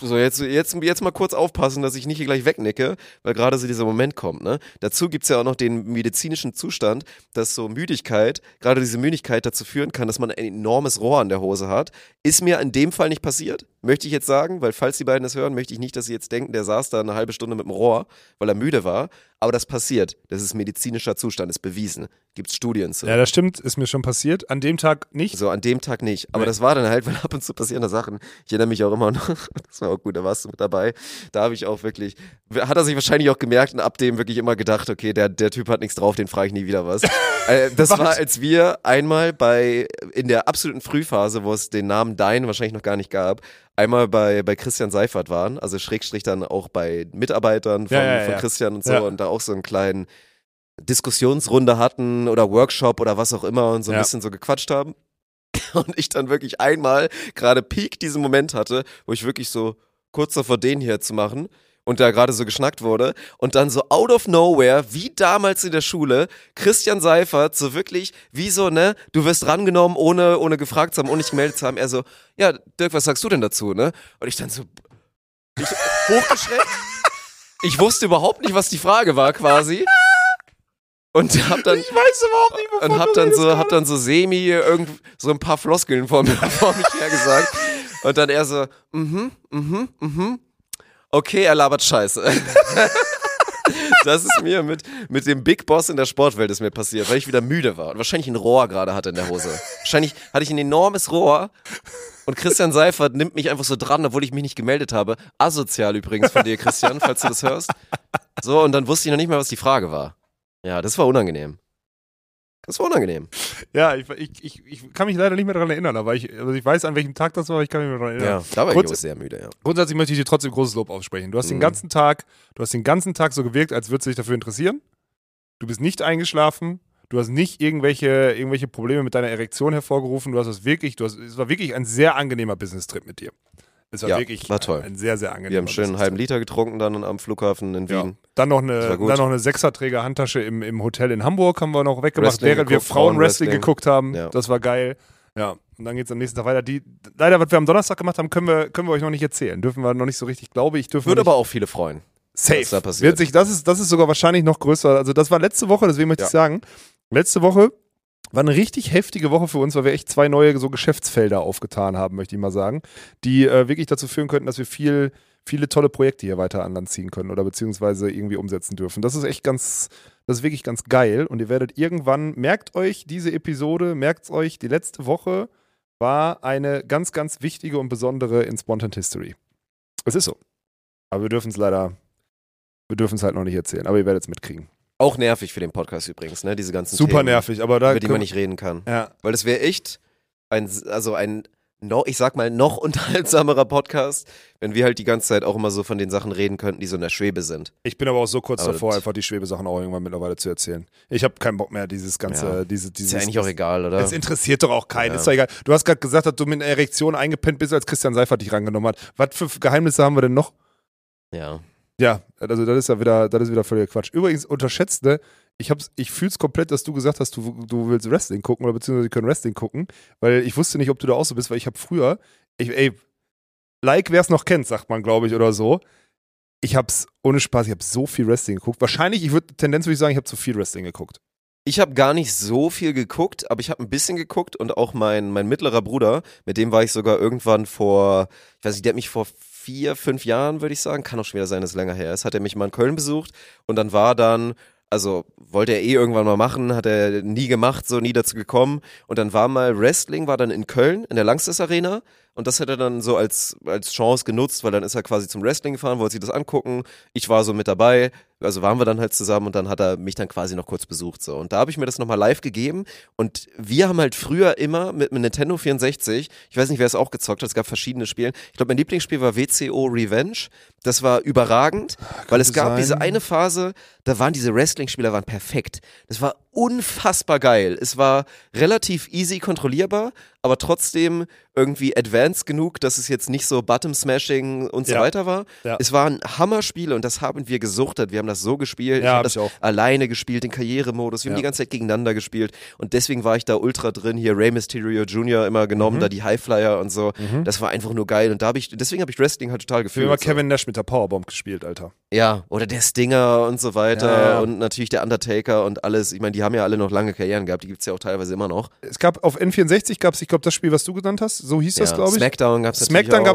so jetzt, jetzt, jetzt mal kurz aufpassen, dass ich nicht hier gleich wegnicke, weil gerade so dieser Moment kommt, ne? Dazu gibt's ja auch noch den medizinischen Zustand, dass so Müdigkeit, gerade diese Müdigkeit dazu führen kann, dass man ein enormes Rohr an der Hose hat. Ist mir in dem Fall nicht passiert, möchte ich jetzt sagen, weil falls die beiden das hören, möchte ich nicht, dass sie jetzt denken, der saß da eine halbe Stunde mit dem Rohr, weil er müde war. Aber das passiert. Das ist medizinischer Zustand, ist bewiesen. Gibt's Studien zu. Ja, das stimmt, ist mir schon passiert. An dem Tag nicht. So, an dem Tag nicht. Aber Nee. das war dann halt, weil ab und zu passieren da Sachen. Ich erinnere mich auch immer noch, das war auch gut, da warst du mit dabei. Da habe ich auch wirklich, hat er sich wahrscheinlich auch gemerkt und ab dem wirklich immer gedacht, okay, der, der Typ hat nichts drauf, den frage ich nie wieder was. äh, das war, als wir einmal bei, in der absoluten Frühphase, wo es den Namen Dein wahrscheinlich noch gar nicht gab, einmal bei, bei Christian Seifert waren, also Schrägstrich dann auch bei Mitarbeitern von, Ja, ja, von ja. Christian und so und da auch so einen kleinen Diskussionsrunde hatten oder Workshop oder was auch immer und so ein bisschen so gequatscht haben. Und ich dann wirklich einmal gerade Peak diesen Moment hatte, wo ich wirklich so kurz davor den hier zu machen und da gerade so geschnackt wurde und dann so out of nowhere, wie damals in der Schule, Christian Seifert, so wirklich, wie so, ne, du wirst rangenommen, ohne, ohne gefragt zu haben, ohne dich gemeldet zu haben. Er so, ja, Dirk, was sagst du denn dazu, ne? Und ich dann so, ich hochgeschreckt. Ich wusste überhaupt nicht, was die Frage war, quasi. Und hab dann, Ich weiß überhaupt nicht, wovon und hab dann so, hab dann so semi irgend so ein paar Floskeln vor, mir, vor mich her gesagt. Und dann er so, mhm, mhm, mhm. Okay, er labert Scheiße. Das ist mir mit, mit dem Big Boss in der Sportwelt ist mir passiert, weil ich wieder müde war und wahrscheinlich ein Rohr gerade hatte in der Hose. Wahrscheinlich hatte ich ein enormes Rohr und Christian Seifert nimmt mich einfach so dran, obwohl ich mich nicht gemeldet habe. Asozial übrigens von dir, Christian, falls du das hörst. So, und dann wusste ich noch nicht mehr, was die Frage war. Ja, das war unangenehm. Das war unangenehm. Ja, ich, ich, ich, ich kann mich leider nicht mehr daran erinnern, aber ich, also ich weiß, an welchem Tag das war, aber ich kann mich mehr daran erinnern. Ja, da war ich Kurz- auch sehr müde, ja. Grundsätzlich möchte ich dir trotzdem großes Lob aussprechen. Du hast den Mhm. ganzen Tag, du hast den ganzen Tag so gewirkt, als würdest du dich dafür interessieren. Du bist nicht eingeschlafen. Du hast nicht irgendwelche, irgendwelche Probleme mit deiner Erektion hervorgerufen. Du hast es wirklich, du hast, es war wirklich ein sehr angenehmer Business-Trip mit dir. Es war Ja, wirklich war toll. ein sehr, sehr angenehmer Wir haben schön einen halben Liter getrunken dann am Flughafen in Ja. Wien. Dann noch eine, dann noch eine Sechserträger-Handtasche im, im Hotel in Hamburg haben wir noch weggemacht, Wrestling während wir geguckt, Frauenwrestling Frauenwrestling. geguckt haben. Ja. Das war geil. Ja, und dann geht es am nächsten Tag weiter. Die, leider, was wir am Donnerstag gemacht haben, können wir, können wir euch noch nicht erzählen. Dürfen wir noch nicht so richtig, glaube ich, dürfen Würde wir aber auch viele freuen. Safe. was da passiert. Wird sich, das, ist, das ist sogar wahrscheinlich noch größer. Also, das war letzte Woche, deswegen möchte Ja. ich sagen, letzte Woche war eine richtig heftige Woche für uns, weil wir echt zwei neue so Geschäftsfelder aufgetan haben, möchte ich mal sagen, die äh, wirklich dazu führen könnten, dass wir viel, viele tolle Projekte hier weiter an Land ziehen können oder beziehungsweise irgendwie umsetzen dürfen. Das ist echt ganz, das ist wirklich ganz geil und ihr werdet irgendwann, merkt euch diese Episode, merkt euch, die letzte Woche war eine ganz, ganz wichtige und besondere in Spontan History. Es ist so. Aber wir dürfen es leider, wir dürfen es halt noch nicht erzählen, aber ihr werdet es mitkriegen. Auch nervig für den Podcast übrigens, ne? Diese ganzen Super Themen, nervig, aber da über die man nicht reden kann. Ja, Weil das wäre echt ein, also ein noch, ich sag mal, noch unterhaltsamerer Podcast, wenn wir halt die ganze Zeit auch immer so von den Sachen reden könnten, die so in der Schwebe sind. Ich bin aber auch so kurz Aber davor, einfach die Schwebesachen auch irgendwann mittlerweile zu erzählen. Ich habe keinen Bock mehr, dieses ganze, Ja. diese, Ist dieses. ja eigentlich auch egal, oder? Es interessiert doch auch keinen, Ja. ist doch egal. Du hast gerade gesagt, dass du mit einer Erektion eingepennt bist, als Christian Seifert dich rangenommen hat. Was für Geheimnisse haben wir denn noch? Ja. Ja, also das ist ja wieder, das ist wieder völliger Quatsch. Übrigens, unterschätzt, ne? Ich, hab's, ich fühl's komplett, dass du gesagt hast, du, du willst Wrestling gucken oder beziehungsweise wir können Wrestling gucken, weil ich wusste nicht, ob du da auch so bist, weil ich habe früher, ich, ey, like wer es noch kennt, sagt man, glaube ich, oder so. Ich hab's ohne Spaß, ich habe so viel Wrestling geguckt. Wahrscheinlich, ich würde Tendenz würde ich sagen, ich habe zu viel Wrestling geguckt. Ich habe gar nicht so viel geguckt, aber ich habe ein bisschen geguckt und auch mein, mein mittlerer Bruder, mit dem war ich sogar irgendwann vor, ich weiß nicht, der hat mich vor vier, fünf Jahren, würde ich sagen, kann auch schon wieder sein, dass es länger her ist, hat er mich mal in Köln besucht und dann war dann, also wollte er eh irgendwann mal machen, hat er nie gemacht, so nie dazu gekommen. Und dann war mal Wrestling, war dann in Köln, in der Langstes Arena. Und das hat er dann so als, als Chance genutzt, weil dann ist er quasi zum Wrestling gefahren, wollte sich das angucken, ich war so mit dabei, also waren wir dann halt zusammen und dann hat er mich dann quasi noch kurz besucht so und da habe ich mir das nochmal live gegeben und wir haben halt früher immer mit einem Nintendo 64, ich weiß nicht, wer es auch gezockt hat, es gab verschiedene Spiele. Ich glaube, mein Lieblingsspiel war WCO Revenge. Das war überragend, weil es gab sein. diese eine Phase, da waren diese Wrestling-Spieler waren perfekt. Das war unfassbar geil. Es war relativ easy kontrollierbar, aber trotzdem irgendwie advanced genug, dass es jetzt nicht so Button-Smashing und so Ja. weiter war. Ja. Es war ein Hammerspiel und das haben wir gesuchtet. Wir haben das so gespielt. Ja, ich hab habe das ich auch. alleine gespielt, den Karrieremodus. Wir haben Ja. die ganze Zeit gegeneinander gespielt und deswegen war ich da ultra drin. Hier Rey Mysterio Jr. immer genommen, Mhm. da die Highflyer und so. Das war einfach nur geil und da habe ich, deswegen habe ich Wrestling halt total Ich habe gefühlt. immer so. Kevin Nash mit der Powerbomb gespielt, Alter. Ja, oder der Stinger und so weiter Ja, und natürlich der Undertaker und alles. Ich meine, die haben ja alle noch lange Karrieren gehabt, die gibt's ja auch teilweise immer noch. Es gab auf N64 gab es, ich glaube, das Spiel, was du genannt hast, so hieß das, glaube ich. Smackdown gab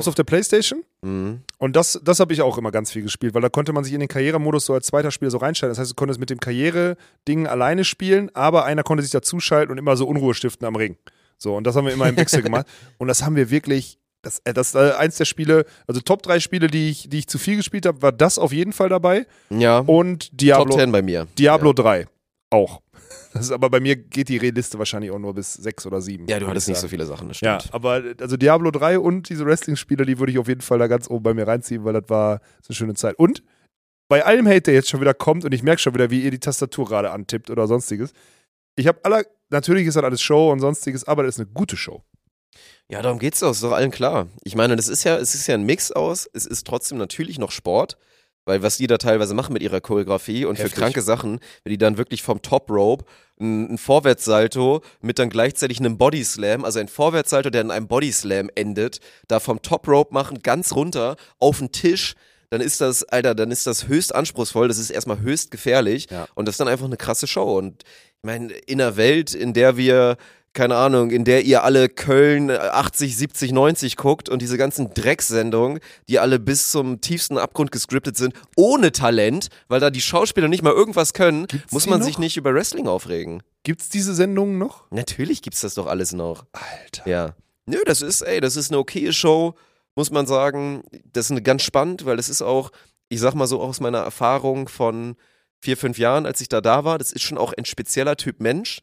es auf der Playstation. Mhm. Und das, das habe ich auch immer ganz viel gespielt, weil da konnte man sich in den Karrieremodus so als zweiter Spieler so reinstellen. Das heißt, du konntest mit dem Karriere-Ding alleine spielen, aber einer konnte sich dazuschalten und immer so Unruhe stiften am Ring. So, und das haben wir immer im Wechsel gemacht. Und das haben wir wirklich, das, äh, das ist äh, eins der Spiele, also Top 3 Spiele, die ich, die ich zu viel gespielt habe, war das auf jeden Fall dabei. Ja, Und Top Diablo, 10 bei mir. Diablo 3 auch. Das ist aber bei mir geht die Liste wahrscheinlich auch nur bis 6 oder 7. Ja, du hattest ich nicht so viele Sachen, das Ja, stimmt. aber also Diablo 3 und diese Wrestling-Spiele, die würde ich auf jeden Fall da ganz oben bei mir reinziehen, weil das war so eine schöne Zeit. Und bei allem Hate, der jetzt schon wieder kommt, und ich merke schon wieder, wie ihr die Tastatur gerade antippt oder sonstiges. Ich habe aller, natürlich ist das alles Show und sonstiges, aber das ist eine gute Show. Ja, darum geht's doch, ist doch allen klar. Ich meine, das ist ja, es ist ja ein Mix aus, es ist trotzdem natürlich noch Sport, weil was die da teilweise machen mit ihrer Choreografie und Heftig. für kranke Sachen, wenn die dann wirklich vom Top Rope ein, Vorwärtssalto mit dann gleichzeitig einem Bodyslam, also ein Vorwärtssalto, der in einem Bodyslam endet, da vom Top Rope machen, ganz runter auf den Tisch, dann ist das, Alter, dann ist das höchst anspruchsvoll, das ist erstmal höchst gefährlich Ja. und das ist dann einfach eine krasse Show. Und ich meine, in einer Welt, in der wir, keine Ahnung, in der ihr alle Köln 80, 70, 90 guckt und diese ganzen Drecksendungen, die alle bis zum tiefsten Abgrund gescriptet sind, ohne Talent, weil da die Schauspieler nicht mal irgendwas können, Gibt's muss man sich nicht über Wrestling aufregen. Gibt's diese Sendungen noch? Natürlich gibt's das doch alles noch. Alter. Ja. Nö, das ist, ey, das ist eine okaye Show, muss man sagen. Das ist ganz spannend, weil das ist auch, ich sag mal so aus meiner Erfahrung von vier, fünf Jahren, als ich da da war, das ist schon auch ein spezieller Typ Mensch,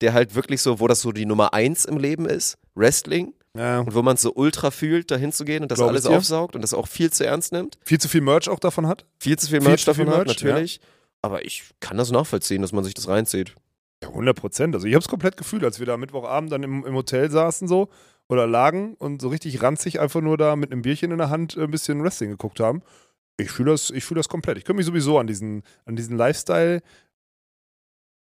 der halt wirklich so, wo das so die Nummer eins im Leben ist, Wrestling, Ja. und wo man es so ultra fühlt, da hinzugehen und das Glaub alles aufsaugt und das auch viel zu ernst nimmt. Viel zu viel Merch auch davon hat? Viel zu viel Viel Merch viel davon hat, Merch, natürlich. Aber ich kann das nachvollziehen, dass man sich das reinzieht. Ja, 100 Prozent. Also ich habe es komplett gefühlt, als wir da Mittwochabend dann im, im Hotel saßen so oder lagen und so richtig ranzig einfach nur da mit einem Bierchen in der Hand äh, ein bisschen Wrestling geguckt haben. Ich fühle das, ich fühle das komplett. Ich könnte mich sowieso an diesen, an diesen Lifestyle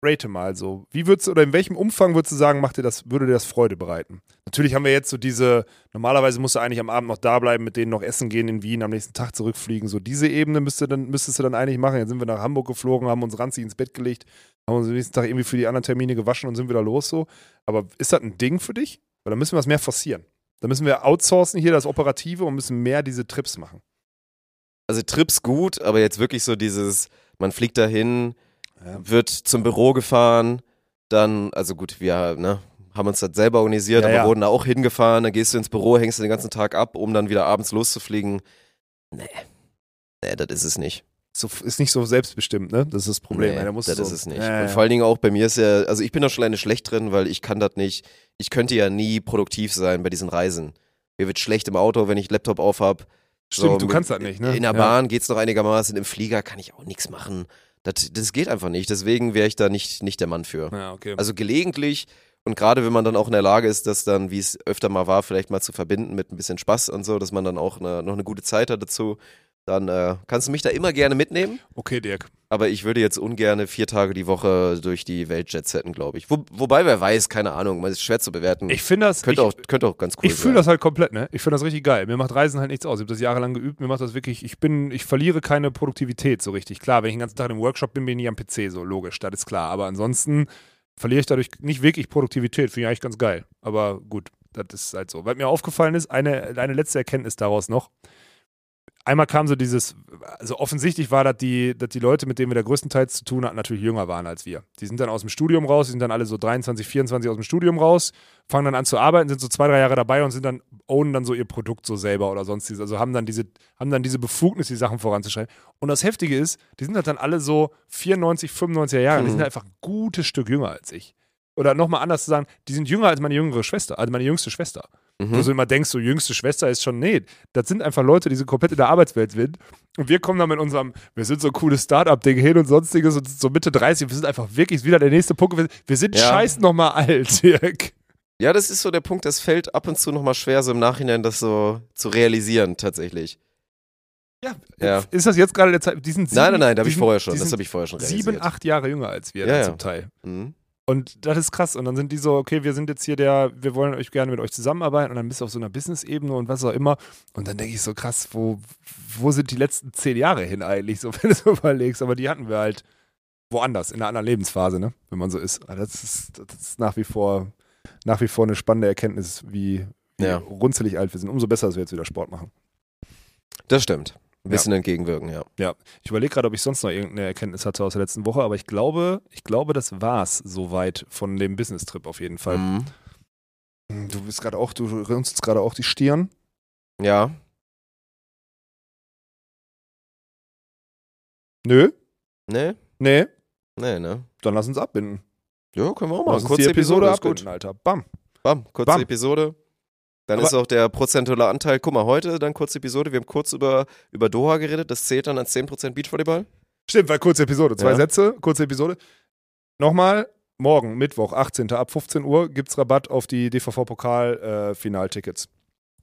rate mal so. Wie würdest oder in welchem Umfang würdest du sagen, macht dir das, würde dir das Freude bereiten? Natürlich haben wir jetzt so diese, normalerweise musst du eigentlich am Abend noch da bleiben, mit denen noch essen gehen in Wien, am nächsten Tag zurückfliegen. So diese Ebene müsste dann, müsstest du dann eigentlich machen. Jetzt sind wir nach Hamburg geflogen, haben uns ranzig ins Bett gelegt, haben uns am nächsten Tag irgendwie für die anderen Termine gewaschen und sind wieder los so. Aber ist das ein Ding für dich? Weil da müssen wir es mehr forcieren. Da müssen wir outsourcen hier das Operative und müssen mehr diese Trips machen. Also Trips gut, aber jetzt wirklich so dieses, man fliegt dahin, Ja. wird zum Büro gefahren, dann, also gut, wir ne, haben uns das selber organisiert, Ja, aber ja. wurden da auch hingefahren, dann gehst du ins Büro, hängst du den ganzen Tag ab, um dann wieder abends loszufliegen. Nee. Nee, das ist es nicht. so, ist nicht so selbstbestimmt, ne? Das ist das Problem. Nee, das du ist so, es nicht. Ja, Und ja. vor allen Dingen auch bei mir ist ja, also ich bin da schon alleine schlecht drin, weil ich kann das nicht, ich könnte ja nie produktiv sein bei diesen Reisen. Mir wird schlecht im Auto, wenn ich Laptop auf habe. Stimmt, du kannst das nicht, ne? In der Ja. Bahn geht's noch einigermaßen, im Flieger kann ich auch nichts machen. Das, das geht einfach nicht, deswegen wäre ich da nicht, nicht der Mann für. Ja, okay. Also gelegentlich und gerade wenn man dann auch in der Lage ist, das dann, wie es öfter mal war, vielleicht mal zu verbinden mit ein bisschen Spaß und so, dass man dann auch eine, noch eine gute Zeit hat dazu, dann äh, kannst du mich da immer gerne mitnehmen. okay, Dirk. Aber ich würde jetzt ungern vier Tage die Woche durch die Welt jetsetten, glaube ich. Wo, wobei, wer weiß, keine Ahnung, man ist schwer zu bewerten. Ich finde das. könnte, ich, auch, könnte auch ganz cool Ich fühle das halt komplett, ne? Ich finde das richtig geil. Mir macht Reisen halt nichts aus. Ich habe das jahrelang geübt. Mir macht das wirklich, ich bin, ich verliere keine Produktivität so richtig. Klar, wenn ich den ganzen Tag im Workshop bin, bin ich nie am PC, so logisch, das ist klar. Aber ansonsten verliere ich dadurch nicht wirklich Produktivität. Finde ich eigentlich ganz geil. Aber gut, das ist halt so. Was mir aufgefallen ist, eine, eine letzte Erkenntnis daraus noch. Einmal kam so dieses, also offensichtlich war das die, dass die Leute, mit denen wir da größtenteils zu tun hatten, natürlich jünger waren als wir. Die sind dann aus dem Studium raus, die sind dann alle so 23, 24 aus dem Studium raus, fangen dann an zu arbeiten, sind so zwei, drei Jahre dabei und sind dann, ownen dann so ihr Produkt so selber oder sonstiges. Also haben dann diese, haben dann diese Befugnis, die Sachen voranzuschreiben. Und das Heftige ist, die sind halt dann alle so 94, 95er Jahre, die sind Mhm. halt einfach ein gutes Stück jünger als ich. Oder nochmal anders zu sagen, die sind jünger als meine jüngere Schwester, also meine jüngste Schwester. Mhm. Wo du immer denkst, so jüngste Schwester ist schon, nee, das sind einfach Leute, die so komplett in der Arbeitswelt sind. Und wir kommen dann mit unserem, wir sind so ein cooles Start-up-Ding hin und sonstiges und so Mitte 30, wir sind einfach wirklich wieder der nächste Punkt. Wir, wir sind Ja. scheiß nochmal alt, Dirk. Ja, das ist so der Punkt, das fällt ab und zu nochmal schwer, so im Nachhinein das so zu realisieren, tatsächlich. Ja, Ja. ist das jetzt gerade der Zeit? Die sind sieben, nein, nein, nein, da habe ich vorher schon, das habe ich vorher schon realisiert. Sieben, acht Jahre jünger als wir ja. zum Teil. Mhm. Und das ist krass. Und dann sind die so, okay, wir sind jetzt hier der, wir wollen euch gerne mit euch zusammenarbeiten und dann bist du auf so einer Business-Ebene und was auch immer. Und dann denke ich so, krass, wo, wo sind die letzten zehn Jahre hin eigentlich, so wenn du so überlegst. Aber die hatten wir halt woanders, in einer anderen Lebensphase, ne? Wenn man so ist. Aber Das ist, das ist nach wie vor, nach wie vor eine spannende Erkenntnis, wie, wie Ja. runzelig alt wir sind. Umso besser, dass wir jetzt wieder Sport machen. Das stimmt. Ein bisschen entgegenwirken, ja. Ja, ich überlege gerade, ob ich sonst noch irgendeine Erkenntnis hatte aus der letzten Woche, aber ich glaube, ich glaube, das war's soweit von dem Business-Trip auf jeden Fall. Mhm. Du bist gerade auch, du runzelst gerade auch die Stirn. Ja. Nö, Nee? nee, Nee, ne? dann lass uns abbinden. Ja, können wir auch Lass machen. uns die Episode ist abbinden, Alter. Bam. Bam, kurze Bam. Episode. Dann Aber- ist auch der prozentuale Anteil, guck mal, heute dann kurze Episode. Wir haben kurz über, über Doha geredet. Das zählt dann als 10% Beachvolleyball. Stimmt, weil kurze Episode, zwei Ja. Sätze, kurze Episode. Nochmal, morgen, Mittwoch, 18. ab 15 Uhr gibt's Rabatt auf die DVV-Pokal-Finaltickets.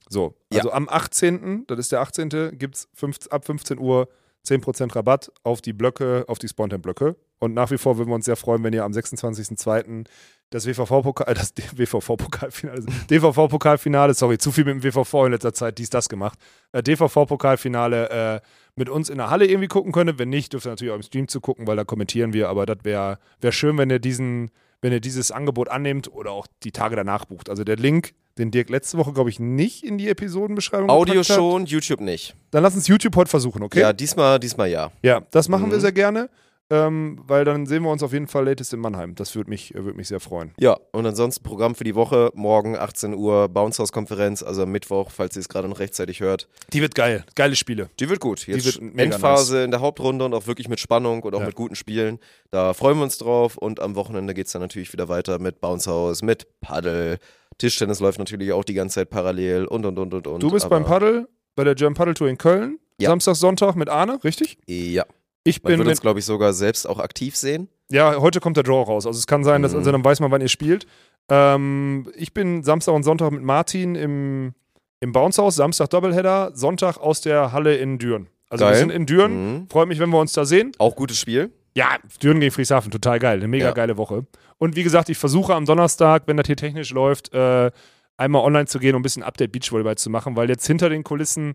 so, Ja. also am 18., das ist der 18., gibt's fünf, ab 15 Uhr 10% Rabatt auf die Blöcke, auf die Spontan-Blöcke. Und nach wie vor würden wir uns sehr freuen, wenn ihr am 26.02. das WVV-Pokal, äh, das WVV-Pokalfinale, DVV-Pokalfinale, sorry, zu viel mit dem WVV in letzter Zeit, dies, das gemacht. Äh, DVV-Pokalfinale äh, mit uns in der Halle irgendwie gucken könnte. Wenn nicht, dürft ihr natürlich auch im Stream zu gucken, weil da kommentieren wir. Aber das wäre wär schön, wenn ihr diesen, wenn ihr dieses Angebot annehmt oder auch die Tage danach bucht. Also der Link, den Dirk letzte Woche, glaube ich, nicht in die Episodenbeschreibung Audio gepackt hat. schon, YouTube nicht. Dann lass uns YouTube heute versuchen, okay? Ja, diesmal, diesmal ja. Ja, das machen wir Mhm. sehr gerne, ähm, weil dann sehen wir uns auf jeden Fall latest in Mannheim. Das würde mich, äh, würd mich sehr freuen. Ja, und ansonsten Programm für die Woche. Morgen 18 Uhr Bounce House Konferenz, also am Mittwoch, falls ihr es gerade noch rechtzeitig hört. Die wird geil. Geile Spiele. Die wird gut. Jetzt wird mega Endphase in der Hauptrunde und auch wirklich mit Spannung und auch Ja. mit guten Spielen. Da freuen wir uns drauf. Und am Wochenende geht es dann natürlich wieder weiter mit Bounce House, mit Paddel. Tischtennis läuft natürlich auch die ganze Zeit parallel und und und und und. Du bist beim Paddel, bei der German Paddle Tour in Köln. Ja. Samstag, Sonntag mit Arne, richtig? Ja. Ich Man bin wird mit, uns, glaube ich, sogar selbst auch aktiv sehen. Ja, heute kommt der Draw raus. Also es kann sein, dass Mhm. also dann weiß man, wann ihr spielt. Ähm, ich bin Samstag und Sonntag mit Martin im, im Bounce House, Samstag Doubleheader, Sonntag aus der Halle in Düren. Also wir Geil. sind in Düren. Mhm. Freut mich, wenn wir uns da sehen. Auch gutes Spiel. Ja, Düren gegen Frieshafen, total geil. Eine mega Ja. geile Woche. Und wie gesagt, ich versuche am Donnerstag, wenn das hier technisch läuft, äh, einmal online zu gehen und ein bisschen Update Beachvolleyball zu machen, weil jetzt hinter den Kulissen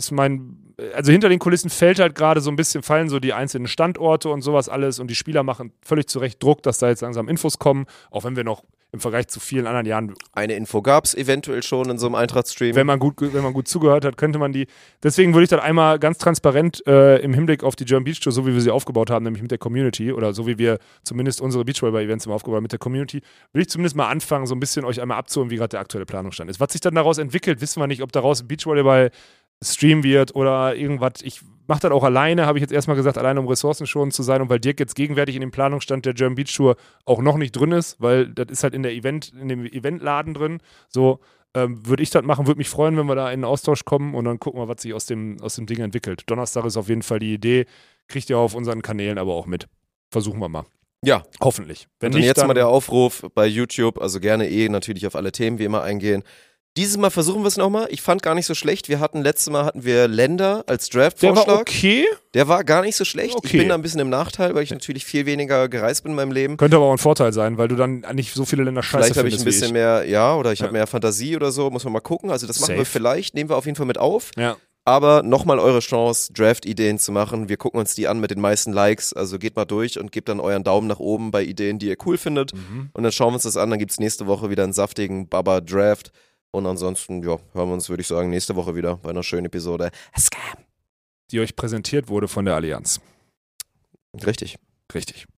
ist mein, also hinter den Kulissen fällt halt gerade so ein bisschen, fallen so die einzelnen Standorte und sowas alles und die Spieler machen völlig zu Recht Druck, dass da jetzt langsam Infos kommen, auch wenn wir noch im Vergleich zu vielen anderen Jahren Eine Info gab es eventuell schon in so einem Eintracht-Stream. wenn man gut, wenn man gut zugehört hat, könnte man die. Deswegen würde ich dann einmal ganz transparent äh, im Hinblick auf die German Beach Tour, so wie wir sie aufgebaut haben, nämlich mit der Community oder so wie wir zumindest unsere Beachvolleyball-Events immer aufgebaut haben mit der Community, will ich zumindest mal anfangen, so ein bisschen euch einmal abzuholen, wie gerade der aktuelle Planungsstand ist. Was sich dann daraus entwickelt, wissen wir nicht, ob daraus ein Beachvolleyball Stream wird oder irgendwas. Ich Macht das auch alleine, habe ich jetzt erstmal gesagt, alleine um ressourcenschonend zu sein und weil Dirk jetzt gegenwärtig in dem Planungsstand der German Beach Tour auch noch nicht drin ist, weil das ist halt in der Event, in dem Eventladen drin. So ähm, würde ich das machen, würde mich freuen, wenn wir da in den Austausch kommen und dann gucken wir, was sich aus dem, aus dem Ding entwickelt. Donnerstag ist auf jeden Fall die Idee, kriegt ihr auf unseren Kanälen aber auch mit. Versuchen wir mal. Ja, Hoffentlich. Wenn und dann nicht, jetzt dann mal der Aufruf bei YouTube, also gerne eh natürlich auf alle Themen wie immer eingehen. Dieses Mal versuchen wir es nochmal. Ich fand gar nicht so schlecht. Wir hatten letztes Mal hatten wir Länder als der Draft-Vorschlag. war okay. Der war gar nicht so schlecht. Ich Okay. bin da ein bisschen im Nachteil, weil ich natürlich viel weniger gereist bin in meinem Leben. Könnte aber auch ein Vorteil sein, weil du dann nicht so viele Länder scheiße Vielleicht habe ich ein bisschen wie mehr, ja, oder ich Ja. habe mehr Fantasie oder so. Muss man mal gucken. Also das machen wir Safe. vielleicht. Nehmen wir auf jeden Fall mit auf. Ja. Aber nochmal eure Chance, Draft-Ideen zu machen. Wir gucken uns die an mit den meisten Likes. Also geht mal durch und gebt dann euren Daumen nach oben bei Ideen, die ihr cool findet. Mhm. Und dann schauen wir uns das an. Dann gibt es nächste Woche wieder einen saftigen Baba-Draft. Und ansonsten, ja, hören wir uns, würde ich sagen, nächste Woche wieder bei einer schönen Episode. Scam. Die euch präsentiert wurde von der Allianz. Richtig. Richtig.